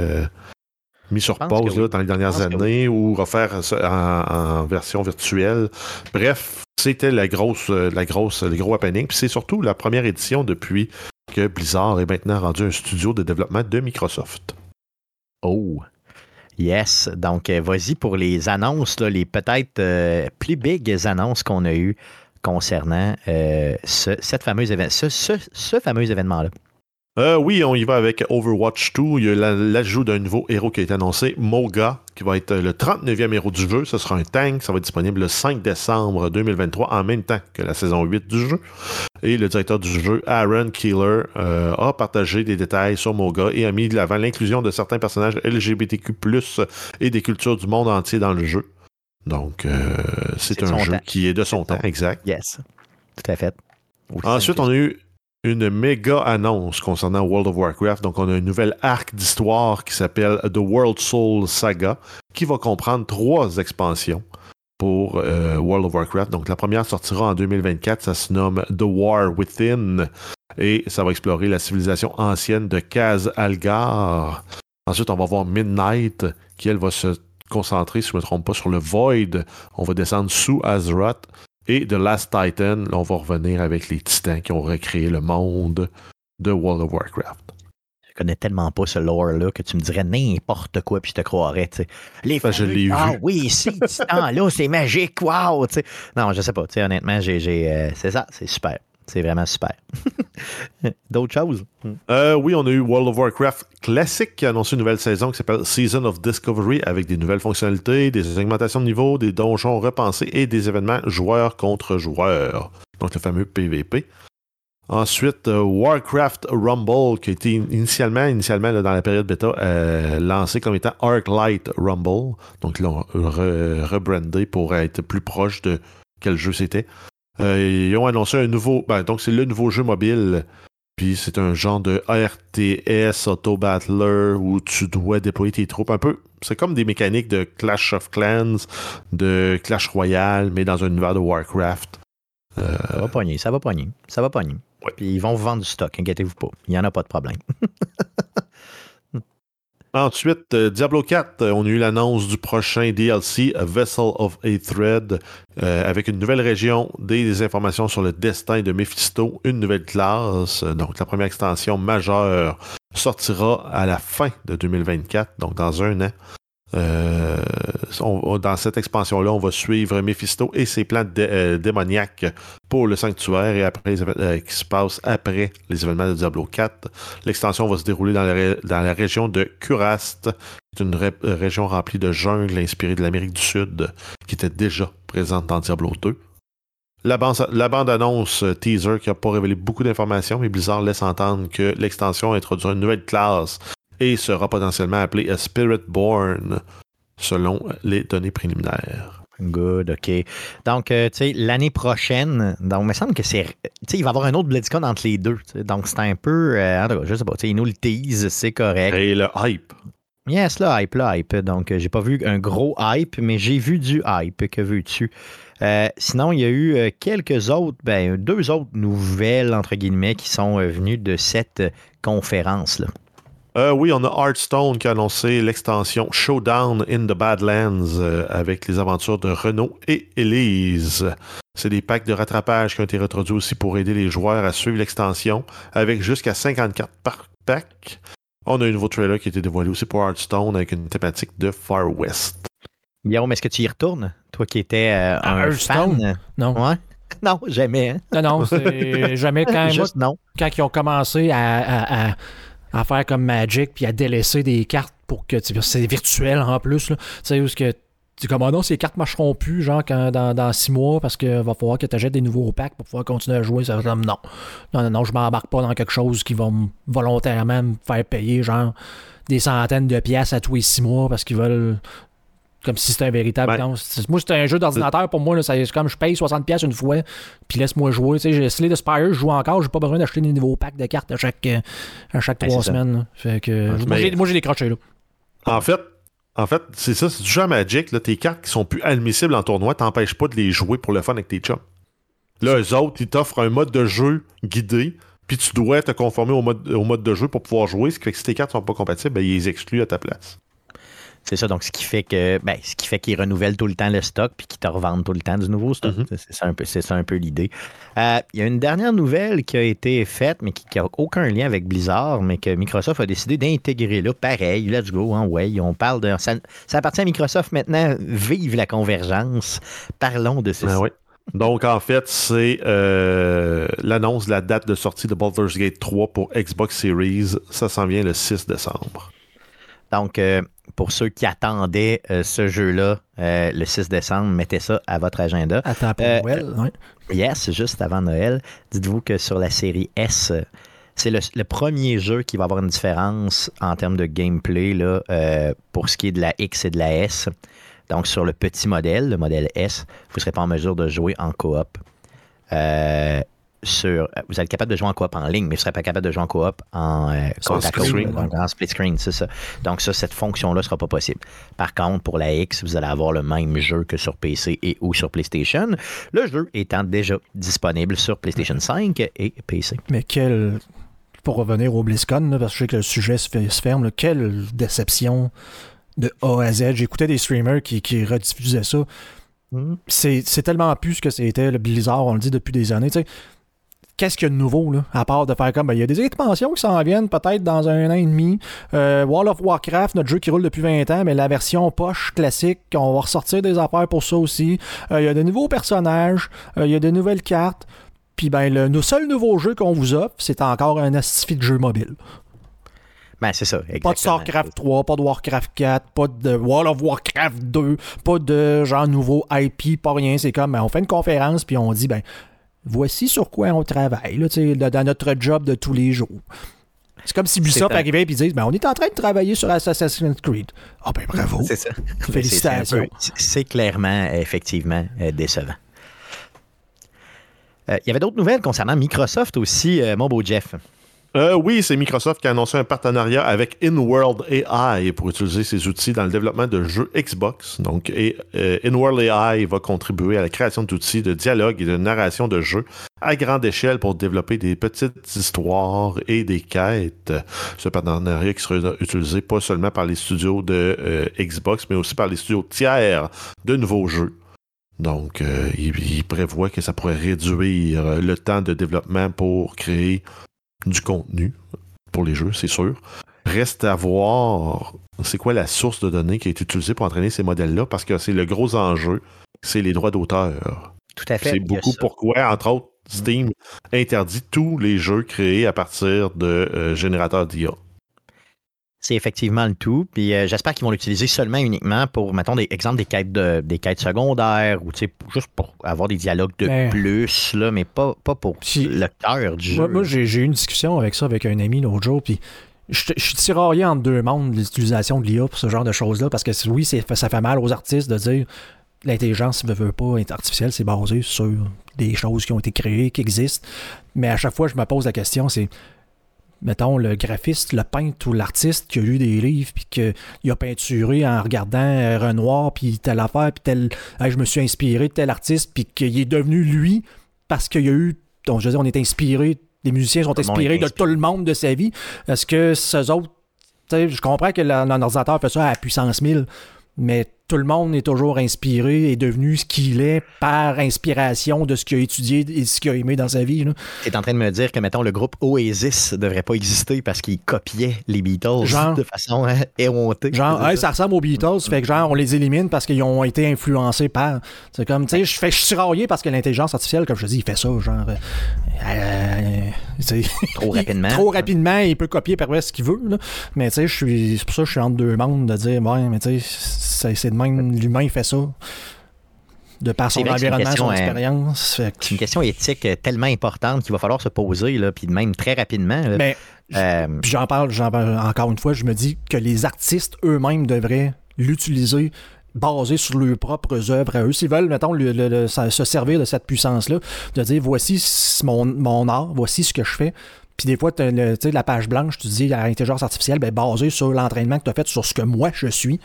mis sur pause dans les dernières années ou refaire en, version virtuelle. Bref, c'était la grosse, la grosse, le gros happening. Puis c'est surtout la première édition depuis que Blizzard est maintenant rendu un studio de développement de Microsoft. Oh! Yes. Donc, euh, vas-y pour les annonces, là, les peut-être euh, plus big annonces qu'on a eues concernant euh, ce, cette fameuse ce, ce- fameux événement-là. Euh, oui, on y va avec Overwatch 2. Il y a la- l'ajout d'un nouveau héros qui a été annoncé, Moga, qui va être le 39e héros du jeu. Ce sera un tank. Ça va être disponible le 5 décembre 2023, en même temps que la saison 8 du jeu. Et le directeur du jeu, Aaron Keeler, euh, a partagé des détails sur Moga et a mis de l'avant l'inclusion de certains personnages LGBTQ+, et des cultures du monde entier dans le jeu. Donc, euh, c'est un jeu temps. qui est de son temps, exact. Yes. Tout à fait. Aussi Ensuite, on a eu une méga annonce concernant World of Warcraft. Donc, on a un nouvel arc d'histoire qui s'appelle The World Soul Saga, qui va comprendre trois expansions pour euh, World of Warcraft. Donc, la première sortira en 2024. Ça se nomme The War Within. Et ça va explorer la civilisation ancienne de Kaz Algar. Ensuite, on va voir Midnight, qui, elle, va se concentrer, si je ne me trompe pas, sur le Void. On va descendre sous Azeroth. Et The Last Titan, on va revenir avec les titans qui ont recréé le monde de World of Warcraft. Je connais tellement pas ce lore-là que tu me dirais n'importe quoi puis je te croirais. tu sais. Les Ben, je l'ai Ah vu. oui, ces titans-là, c'est magique. Wow! Non, je sais pas. tu sais, Honnêtement, j'ai, j'ai, euh, c'est ça. C'est super. C'est vraiment super. D'autres choses? Euh, oui, on a eu World of Warcraft classique qui a annoncé une nouvelle saison qui s'appelle Season of Discovery avec des nouvelles fonctionnalités, des augmentations de niveau, des donjons repensés et des événements joueur contre joueur. Donc le fameux PVP. Ensuite, euh, Warcraft Rumble, qui a été initialement, initialement dans la période bêta, euh, lancé comme étant Arclight Rumble. Donc, ils l'ont re- rebrandé pour être plus proche de quel jeu c'était. Euh, ils ont annoncé un nouveau. ben, donc, c'est le nouveau jeu mobile. Puis, c'est un genre de RTS Auto-Battler où tu dois déployer tes troupes un peu. C'est comme des mécaniques de Clash of Clans, de Clash Royale, mais dans un univers de Warcraft. Ça va pogner, ça va pogner, ça va pogner. Ouais. Puis ils vont vous vendre du stock, inquiétez-vous pas. Il n'y en a pas de problème. Ensuite, euh, Diablo 4, euh, on a eu l'annonce du prochain DLC, A Vessel of a Thread, euh, avec une nouvelle région, des, des informations sur le destin de Mephisto, une nouvelle classe. Donc, la première extension majeure sortira à la fin de 2024, donc dans un an. Euh, dans cette expansion-là, on va suivre Mephisto et ses plans euh, démoniaques pour le sanctuaire et après euh, qui se passe après les événements de Diablo 4. L'extension va se dérouler dans la, région de Curast, qui est une ré- région remplie de jungle inspirée de l'Amérique du Sud, qui était déjà présente dans Diablo 2. La, ban- la bande-annonce teaser qui n'a pas révélé beaucoup d'informations, mais Blizzard laisse entendre que l'extension introduira une nouvelle classe et sera potentiellement appelée a Spirit Born, selon les données préliminaires. Good, OK. Donc, euh, tu sais, l'année prochaine, donc, il me semble que c'est. Tu sais, il va y avoir un autre BlizzCon entre les deux. Donc, c'est un peu. euh, en tout cas, je sais pas. Tu sais, ils nous le tease, c'est correct. Et le hype. Yes, le hype, le hype. Donc, euh, j'ai pas vu un gros hype, mais j'ai vu du hype. Que veux-tu? Sinon, il y a eu quelques autres, ben, deux autres nouvelles, entre guillemets, qui sont venues de cette conférence-là. Euh, oui, on a Hearthstone qui a annoncé l'extension Showdown in the Badlands euh, avec les aventures de Renault et Elise. C'est des packs de rattrapage qui ont été reproduits aussi pour aider les joueurs à suivre l'extension avec jusqu'à 54 par pack. On a un nouveau trailer qui a été dévoilé aussi pour Hearthstone avec une thématique de Far West. Guillaume, est-ce que tu y retournes? Toi qui étais euh, un Hearthstone? fan? Non. Ouais? Non, jamais. hein? Non, non, c'est jamais quand, moi, Juste non. quand ils ont commencé à, à- à- à faire comme Magic puis à délaisser des cartes pour que c'est virtuel en plus. Tu sais, où ce que tu comme, Ah non, ces cartes marcheront plus, genre, dans, dans six mois, parce qu'il va falloir que tu achètes des nouveaux packs pour pouvoir continuer à jouer. Ça comme, non. Non, non, non, je m'embarque pas dans quelque chose qui va me- volontairement me faire payer, genre, des centaines de pièces à tous les six mois parce qu'ils veulent. Comme si c'était un véritable. Ben, moi, c'était un jeu d'ordinateur pour moi. C'est comme je paye 60$ pièces une fois, puis laisse-moi jouer. Tu sais, j'ai Slay the Spire, je joue encore, j'ai pas besoin d'acheter des nouveaux packs de cartes à chaque, à chaque Ben, trois semaines. Fait que, moi, j'ai décroché là. En fait, en fait, c'est ça, c'est du jeu à Magic. Là, tes cartes qui sont plus admissibles en tournoi t'empêchent pas de les jouer pour le fun avec tes chums. Là, eux autres, ils t'offrent un mode de jeu guidé, puis tu dois te conformer au mode, au mode de jeu pour pouvoir jouer, ce qui fait que si tes cartes sont pas compatibles, ben, ils les excluent à ta place. C'est ça, donc ce qui fait que ben, ce qui fait qu'ils renouvellent tout le temps le stock puis qu'ils te revendent tout le temps du nouveau stock. Mhm. C'est ça un peu, c'est un peu l'idée. Euh, Il y a une dernière nouvelle qui a été faite, mais qui n'a aucun lien avec Blizzard, mais que Microsoft a décidé d'intégrer là. Pareil, let's go, hein, ouais, on parle de. Ça, ça appartient à Microsoft maintenant. Vive la convergence. Parlons de ceci. Ah ouais. Donc, en fait, c'est euh, l'annonce de la date de sortie de Baldur's Gate 3 pour Xbox Series. Ça s'en vient le 6 décembre. Donc, euh, pour ceux qui attendaient euh, ce jeu-là euh, le 6 décembre, mettez ça à votre agenda. Attends pour Euh, Noël. ouais. Yes, juste avant Noël. Dites-vous que sur la série S, c'est le, le premier jeu qui va avoir une différence en termes de gameplay là, pour ce qui est de la X et de la S. Donc, sur le petit modèle, le modèle S, vous ne serez pas en mesure de jouer en coop. Euh, sur, vous êtes capable de jouer en coop en ligne, mais vous ne serez pas capable de jouer en coop en euh, Sur côte à côte, screen, donc en split screen, c'est ça. Donc ça, cette fonction-là ne sera pas possible. Par contre, pour la X, vous allez avoir le même jeu que sur PC et ou sur PlayStation. Le jeu étant déjà disponible sur PlayStation 5 et PC. Mais quel. Pour revenir au BlizzCon, là, parce que je sais que le sujet se, fait- se ferme, là, quelle déception de A à Z. J'écoutais des streamers qui, qui rediffusaient ça. C'est c'est tellement plus ce que c'était le Blizzard, on le dit depuis des années. Qu'est-ce qu'il y a de nouveau, là, à part de faire comme, ben, il y a des expansions qui s'en viennent peut-être dans un an et demi. Euh, World of Warcraft, notre jeu qui roule depuis 20 ans, mais la version poche classique, on va ressortir des affaires pour ça aussi. Euh, Il y a de nouveaux personnages, euh, il y a de nouvelles cartes. Puis ben, le, le seul nouveau jeu qu'on vous offre, c'est encore un astifi de jeu mobile. Ben, c'est ça. Pas de exactement. StarCraft 3, pas de Warcraft 4, pas de World of Warcraft 2, pas de genre nouveau IP, pas rien. C'est comme, ben, on fait une conférence, puis on dit, ben, voici sur quoi on travaille, là, dans notre job de tous les jours. C'est comme si Ubisoft arrivait et disait, ben, on est en train de travailler sur Assassin's Creed. Ah, ben, bravo. C'est ça. Félicitations. C'est clairement, effectivement, euh, décevant. Euh, Il y avait d'autres nouvelles concernant Microsoft aussi, euh, mon beau Jeff. Euh, oui, c'est Microsoft qui a annoncé un partenariat avec InWorld AI pour utiliser ses outils dans le développement de jeux Xbox. Donc, et, euh, InWorld AI va contribuer à la création d'outils de dialogue et de narration de jeux à grande échelle pour développer des petites histoires et des quêtes. Ce partenariat qui sera utilisé pas seulement par les studios de euh, Xbox, mais aussi par les studios tiers de nouveaux jeux. Donc, il, prévoit que ça pourrait réduire le temps de développement pour créer du contenu pour les jeux, c'est sûr. Reste à voir c'est quoi la source de données qui a été utilisée pour entraîner ces modèles-là, parce que c'est le gros enjeu, c'est les droits d'auteur. Tout à fait. C'est beaucoup pourquoi, entre autres, Steam interdit tous les jeux créés à partir de euh, générateurs d'IA. C'est effectivement le tout. Puis euh, j'espère qu'ils vont l'utiliser seulement uniquement pour, mettons, des exemples des quêtes, de, des quêtes secondaires ou juste pour avoir des dialogues de Mais- plus, là, mais pas, pas pour le cœur du jeu. Moi, moi, j'ai eu une discussion avec ça avec un ami l'autre jour, puis je je suis tiraillé entre deux mondes de l'utilisation de l'IA pour ce genre de choses-là, parce que oui, ça fait mal aux artistes de dire l'intelligence ne veut pas être artificielle, c'est basé sur des choses qui ont été créées, qui existent. Mais à chaque fois, je me pose la question, c'est mettons, le graphiste, le peintre ou l'artiste qui a lu des livres, puis qu'il a peinturé en regardant euh, Renoir, puis telle affaire, puis tel. Hey, je me suis inspiré de tel artiste, puis qu'il est devenu lui parce qu'il y a eu. Donc, je veux dire, on est inspiré, les musiciens sont inspirés est de tout le monde de sa vie. Est-ce que ces autres. tu sais, Je comprends que la- un ordinateur fait ça à puissance 1000, mais tout le monde est toujours inspiré et devenu ce qu'il est par inspiration de ce qu'il a étudié et ce qu'il a aimé dans sa vie. Tu es en train de me dire que, mettons, le groupe Oasis ne devrait pas exister parce qu'il copiait les Beatles Genre- de façon hein, éhontée. Genre, hey, ça ressemble aux Beatles, fait que genre, on les élimine parce qu'ils ont été influencés par. C'est comme, tu sais, je fais je suis tiraillé parce que l'intelligence artificielle, comme je te dis, il fait ça, genre. euh, euh, Trop rapidement. trop rapidement, il peut copier par ce qu'il veut, là. Mais tu sais, je suis. C'est pour ça que je suis entre deux mondes de dire, ouais, mais tu sais, c'est de même, l'humain fait ça. De par son environnement, son question, hein, expérience. Que- C'est une question éthique euh, tellement importante qu'il va falloir se poser, là, puis de même très rapidement. là. Mais Euh, Puis j'en parle, j'en parle encore une fois, je me dis que les artistes eux-mêmes devraient l'utiliser basé sur leurs propres œuvres à eux. S'ils veulent, mettons, le- le- le- se se servir de cette puissance-là, de dire voici mon, mon art, voici ce que je fais. Puis des fois, le- la page blanche, tu dis à l'intelligence artificielle, ben, basée sur l'entraînement que tu as fait sur ce que moi je suis,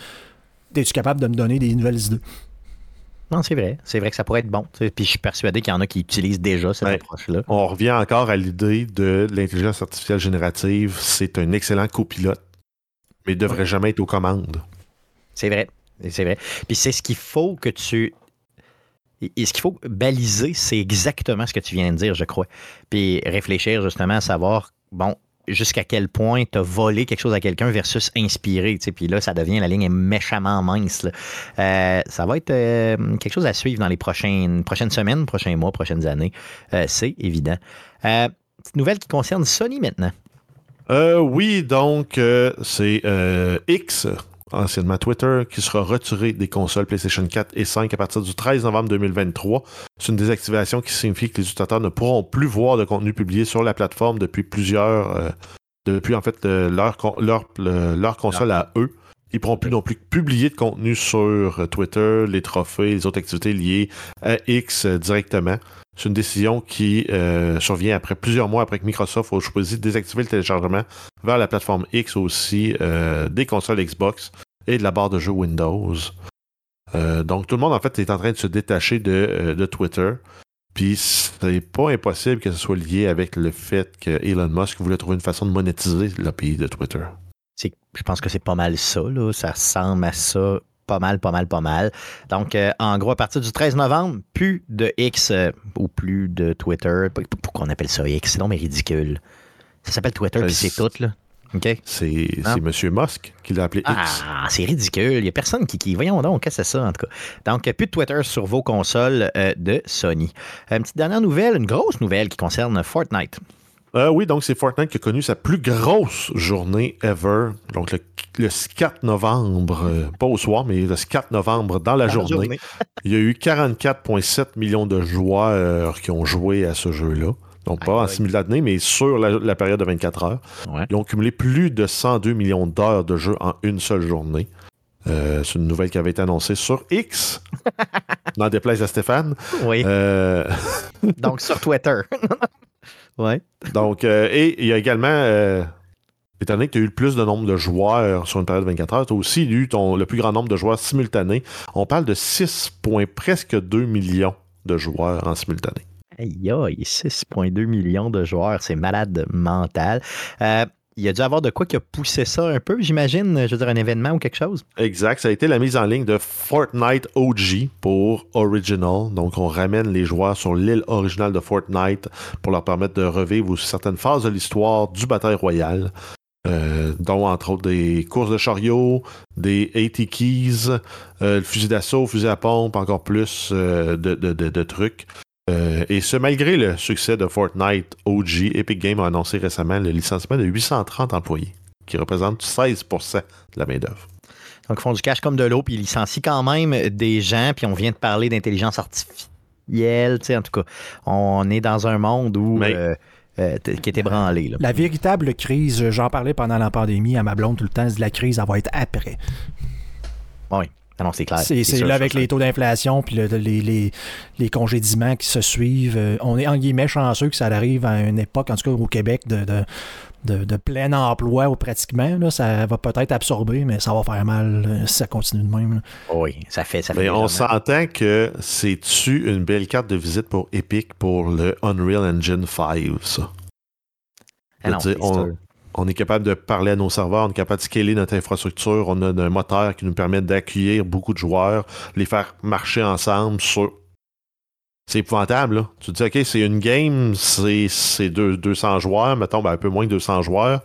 es-tu capable de me donner des nouvelles idées? non, c'est vrai. C'est vrai que ça pourrait être bon. Puis je suis persuadé qu'il y en a qui utilisent déjà cette Ouais. approche-là. On revient encore à l'idée de l'intelligence artificielle générative. C'est un excellent copilote, mais il ne devrait jamais être aux commandes. C'est vrai. C'est vrai. Puis c'est ce qu'il faut que tu. Et ce qu'il faut baliser, c'est exactement ce que tu viens de dire, je crois. Puis réfléchir justement à savoir, bon, jusqu'à quel point tu as volé quelque chose à quelqu'un versus inspiré. Puis là, ça devient, la ligne est méchamment mince. Euh, ça va être euh, quelque chose à suivre dans les prochaines, prochaines semaines, prochains mois, prochaines années. Euh, c'est évident. petite nouvelle qui concerne Sony maintenant. oui, donc c'est X anciennement Twitter, qui sera retiré des consoles PlayStation 4 et 5 à partir du 13 novembre 2023. C'est une désactivation qui signifie que les utilisateurs ne pourront plus voir de contenu publié sur la plateforme depuis plusieurs. Euh, depuis en fait leur, leur, console à eux. Ils ne pourront plus non plus publier de contenu sur euh, Twitter, les trophées, les autres activités liées à X euh, directement. C'est une décision qui survient après plusieurs mois après que Microsoft a choisi de désactiver le téléchargement vers la plateforme X aussi des consoles Xbox et de la barre de jeu Windows. Euh, donc tout le monde en fait est en train de se détacher de, euh, Twitter. Puis c'est pas impossible que ce soit lié avec le fait que Elon Musk voulait trouver une façon de monétiser l'API de Twitter. Je pense que c'est pas mal ça, là. ça ressemble à ça pas mal, pas mal, pas mal. Donc, euh, en gros, à partir du 13 novembre, plus de X ou plus de Twitter. Pourquoi on appelle ça X? C'est non, mais ridicule. Ça s'appelle Twitter, puis c'est tout, là. C'est? M. Musk qui l'a appelé X. Ah, c'est ridicule. Il n'y a personne qui, Voyons donc, qu'est-ce que c'est ça, en tout cas? Donc, plus de Twitter sur vos consoles euh, de Sony. Une petite dernière nouvelle, une grosse nouvelle qui concerne Fortnite. Euh, oui, donc c'est Fortnite qui a connu sa plus grosse journée ever. Donc le, 4 novembre, euh, pas au soir, mais le 4 novembre dans la journée, il y a eu 44,7 millions de joueurs qui ont joué à ce jeu-là. Donc, pas en simultané, mais sur la, période de 24 heures. Ils ont cumulé plus de 102 millions d'heures de jeu en une seule journée. Euh, c'est une nouvelle qui avait été annoncée sur X, dans des places à Stéphane. Oui. Euh, Donc, sur Twitter. Oui. Donc, euh, et il y a également, étant donné que tu as eu le plus de nombre de joueurs sur une période de 24 heures, tu as aussi eu ton, le plus grand nombre de joueurs simultanés. On parle de 6, presque 2 millions de joueurs en simultané. Aïe, aïe, 6,2 millions de joueurs, c'est malade mental. Euh, il y a dû avoir de quoi qui a poussé ça un peu, j'imagine, je veux dire, un événement ou quelque chose. Exact, ça a été la mise en ligne de Fortnite OG pour Original. Donc, on ramène les joueurs sur l'île originale de Fortnite pour leur permettre de revivre certaines phases de l'histoire du bataille royale. Euh, dont entre autres des courses de chariot, des AT keys, euh, le fusil d'assaut, fusil à pompe, encore plus de, de, trucs. Euh, et ce, malgré le succès de Fortnite OG, Epic Games a annoncé récemment le licenciement de 830 employés, qui représentent 16% de la main-d'œuvre. Donc, ils font du cash comme de l'eau, puis ils licencient quand même des gens, puis on vient de parler d'intelligence artificielle, tu sais, en tout cas, on est dans un monde où. Euh, euh, qui est ébranlé. La véritable crise, j'en parlais pendant la pandémie à ma blonde tout le temps, la crise, elle va être après. Oui. Ah c'est clair. C'est là avec les taux d'inflation puis les, les, les, congédiements qui se suivent. Euh, on est en guillemets chanceux que ça arrive à une époque, en tout cas au Québec, de, de, de, plein emploi ou pratiquement. Là, ça va peut-être absorber, mais ça va faire mal euh, si ça continue de même. Oui, ça fait. Ça fait mais on s'entend que c'est-tu une belle carte de visite pour Epic pour le Unreal Engine 5, ça? Ah non, on est capable de parler à nos serveurs, on est capable de scaler notre infrastructure, on a un moteur qui nous permet d'accueillir beaucoup de joueurs, les faire marcher ensemble sur. C'est épouvantable, là. Tu te dis, OK, c'est une game, c'est 200 joueurs, mettons, ben, un peu moins de 200 joueurs.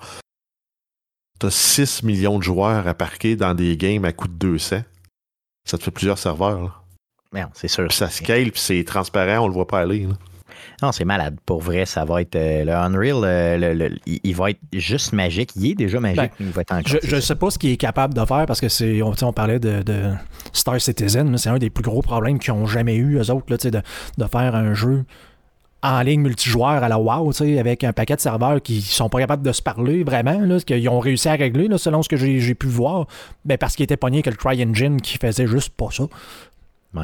Tu as 6 millions de joueurs à parquer dans des games à coût de 200. Ça te fait plusieurs serveurs, là. c'est sûr. Puis ça scale, puis c'est transparent, on le voit pas aller. Là. Non, c'est malade. Pour vrai, ça va être. Euh, le Unreal, euh, il, va être juste magique. Il est déjà magique, ben, Je ne sais pas ce qu'il est capable de faire parce que c'est. On, on, parlait de, Star Citizen. C'est un des plus gros problèmes qu'ils ont jamais eu, eux autres, là, de, de faire un jeu en ligne multijoueur à la WoW, avec un paquet de serveurs qui sont pas capables de se parler vraiment, là, qu'ils ont réussi à régler, là, selon ce que j'ai pu voir, ben parce qu'ils étaient pognés que le CryEngine qui faisait juste pas ça.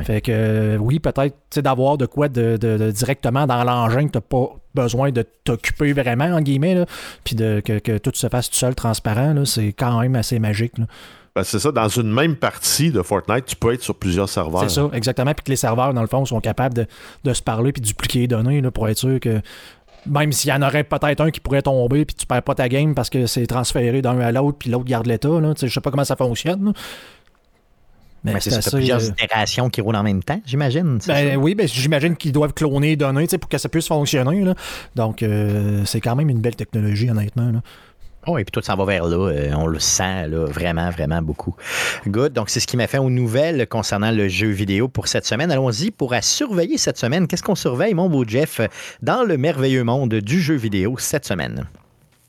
Fait que euh, oui, peut-être d'avoir de quoi de, directement dans l'engin que tu n'as pas besoin de t'occuper vraiment, en guillemets, puis de, que, tout se fasse tout seul transparent, c'est quand même assez magique. Ben, c'est ça, dans une même partie de Fortnite, tu peux être sur plusieurs serveurs. C'est ça, exactement. Puis que les serveurs, dans le fond, sont capables de, se parler puis de dupliquer les données pour être sûr que même s'il y en aurait peut-être un qui pourrait tomber puis tu perds pas ta game parce que c'est transféré d'un à l'autre puis l'autre garde l'état. Je sais pas comment ça fonctionne. Mais c'est plusieurs itérations qui roulent en même temps, j'imagine. Ben, oui, ben, j'imagine qu'ils doivent cloner donner pour que ça puisse fonctionner. Donc, c'est quand même une belle technologie, honnêtement. Oh, et puis tout ça va vers là. Euh, on le sent là, vraiment, vraiment beaucoup. Good. Donc, c'est ce qui m'a fait aux nouvelles concernant le jeu vidéo pour cette semaine. Allons-y pour à surveiller cette semaine. Qu'est-ce qu'on surveille, mon beau Jeff, dans le merveilleux monde du jeu vidéo cette semaine?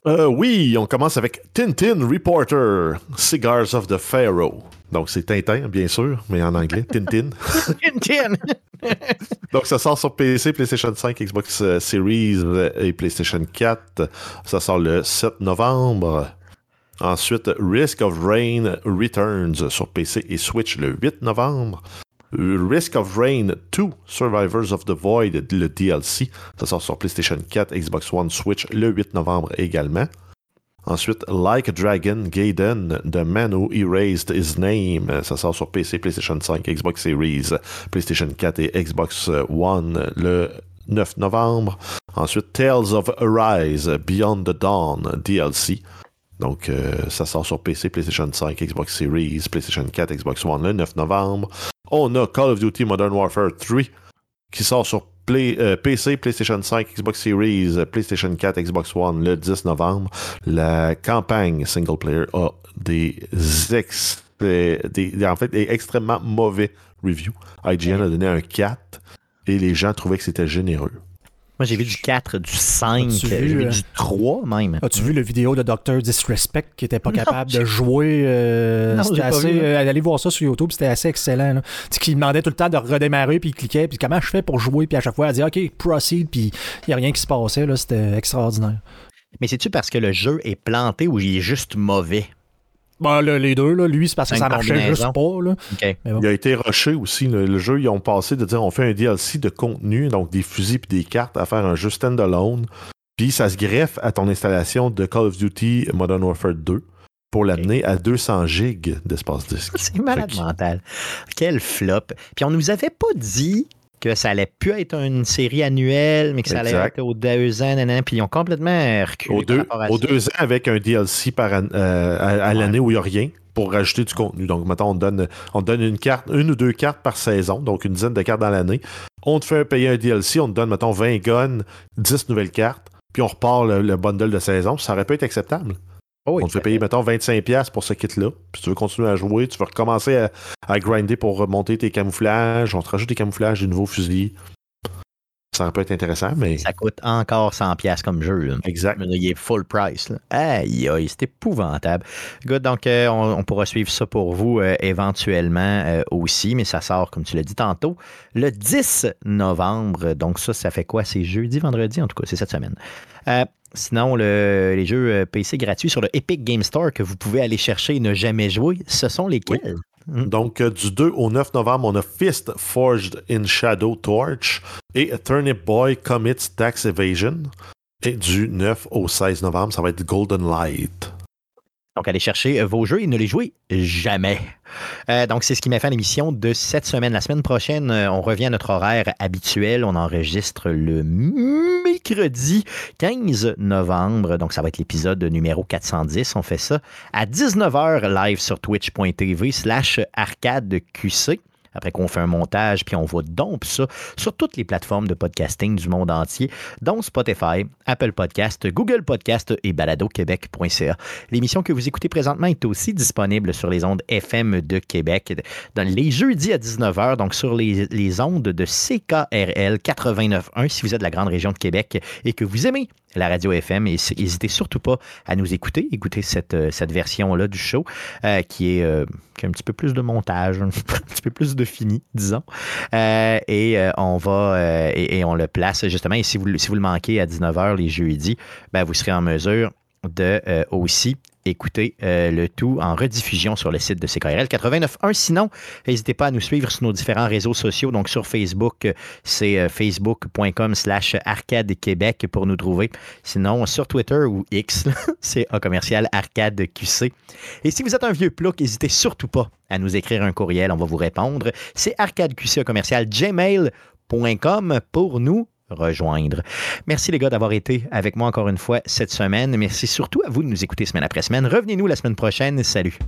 Euh, oui, on commence avec Tintin Reporter, Cigars of the Pharaoh. Donc, c'est Tintin, bien sûr, mais en anglais, Tintin. Tintin! Donc, ça sort sur PC, PlayStation 5, Xbox euh, Series euh, et PlayStation 4. Ça sort le 7 novembre. Ensuite, Risk of Rain Returns sur PC et Switch le 8 novembre. Risk of Rain 2, Survivors of the Void, le DLC. Ça sort sur PlayStation 4, Xbox One, Switch le 8 novembre également. Ensuite, Like a Dragon Gaiden, The Man Who Erased His Name. Ça sort sur PC, PlayStation 5, Xbox Series, PlayStation 4 et Xbox One le 9 novembre. Ensuite, Tales of Arise, Beyond the Dawn, DLC. Donc, euh, ça sort sur PC, PlayStation 5, Xbox Series, PlayStation 4, Xbox One le 9 novembre. On a Call of Duty Modern Warfare 3 qui sort sur euh, PC, PlayStation 5, Xbox Series, PlayStation 4, Xbox One le 10 novembre. La campagne single player a des, ex, des, en fait, des extrêmement mauvais reviews. IGN a donné un 4 et les gens trouvaient que c'était généreux. Moi, j'ai vu du 4, du 5, j'ai vu, du 3 même. As-tu vu le vidéo de Dr. Disrespect qui n'était pas capable de jouer? Euh, c'était assez, euh, allez voir ça sur YouTube, c'était assez excellent. Là. Qui demandait tout le temps de redémarrer, puis il cliquait, puis comment je fais pour jouer, puis à chaque fois, elle disait OK, proceed, puis il n'y a rien qui se passait. C'était extraordinaire. Mais c'est-tu parce que le jeu est planté ou il est juste mauvais? Bah, les deux, là, lui, c'est parce que ça marchait juste pas. Là. Il a été rushé aussi. Le jeu, ils ont passé de dire on fait un DLC de contenu, donc des fusils et des cartes, à faire un jeu stand-alone. Puis ça se greffe à ton installation de Call of Duty Modern Warfare 2 pour l'amener à 200 gigs d'espace disque. C'est malade mental. Quel flop. Puis on nous avait pas dit que ça allait plus être une série annuelle, mais que ça allait être aux deux ans, puis ils ont complètement reculé. Aux deux, aux deux ans avec un DLC par euh, à, l'année où il n'y a rien pour rajouter du contenu. Donc, maintenant, on donne, on donne une carte, une ou deux cartes par saison, donc une dizaine de cartes dans l'année. On te fait payer un DLC, on te donne, mettons, 20 guns, 10 nouvelles cartes, puis on repart le, le bundle de saison. Ça aurait pu être acceptable. Oh on te fait payer, mettons, 25$ pour ce kit-là. Puis tu veux continuer à jouer, tu veux recommencer à, grinder pour remonter tes camouflages. On te rajoute des camouflages, des nouveaux fusils. Ça peut être intéressant, mais. Ça coûte encore 100$ comme jeu. Exact. Il est full price. Aïe, aïe, c'est épouvantable. Good, donc euh, on, pourra suivre ça pour vous euh, éventuellement euh, aussi, mais ça sort, comme tu l'as dit tantôt, le 10 novembre. Donc ça, ça fait quoi? C'est jeudi, vendredi, en tout cas, c'est cette semaine. Sinon, les jeux euh, PC gratuits sur le Epic Game Store que vous pouvez aller chercher et ne jamais jouer, ce sont lesquels? Hmm. Donc, euh, du 2 au 9 novembre, on a Fist Forged in Shadow Torch et Turnip Boy Commits Tax Evasion. Et du 9 au 16 novembre, ça va être Golden Light. Donc, allez chercher euh, vos jeux et ne les jouez jamais. Euh, donc, c'est ce qui m'a fait l'émission de cette semaine. La semaine prochaine, on revient à notre horaire habituel. On enregistre le mercredi 15 novembre. Donc, ça va être l'épisode numéro 410. On fait ça à 19h live sur twitch.tv slash arcadeqc après qu'on fait un montage, puis on va donc ça sur toutes les plateformes de podcasting du monde entier, dont Spotify, Apple Podcast, Google Podcast et baladoquebec.ca. L'émission que vous écoutez présentement est aussi disponible sur les ondes FM de Québec dans les jeudis à 19h, donc sur les, les ondes de CKRL 89.1 si vous êtes de la grande région de Québec et que vous aimez la radio FM. Et n'hésitez surtout pas à nous écouter, écouter cette, euh, version-là du show euh, qui, est, euh, qui a un petit peu plus de montage, un petit peu plus de fini, disons. et on va et, on le place justement. Et si vous, si vous le manquez à 19h les jeudis, ben, vous serez en mesure de aussi écouter euh, le tout en rediffusion sur le site de CKRL 89.1. Sinon, n'hésitez pas à nous suivre sur nos différents réseaux sociaux. Donc sur Facebook, c'est euh, facebook.com slash arcade Québec pour nous trouver. Sinon, sur Twitter ou X, c'est un commercial arcade QC. Et si vous êtes un vieux plouc, n'hésitez surtout pas à nous écrire un courriel. On va vous répondre. C'est arcadeqc commercial pour nous rejoindre. Merci les gars d'avoir été avec moi encore une fois cette semaine. Merci surtout à vous de nous écouter semaine après semaine. Revenez-nous la semaine prochaine. Salut.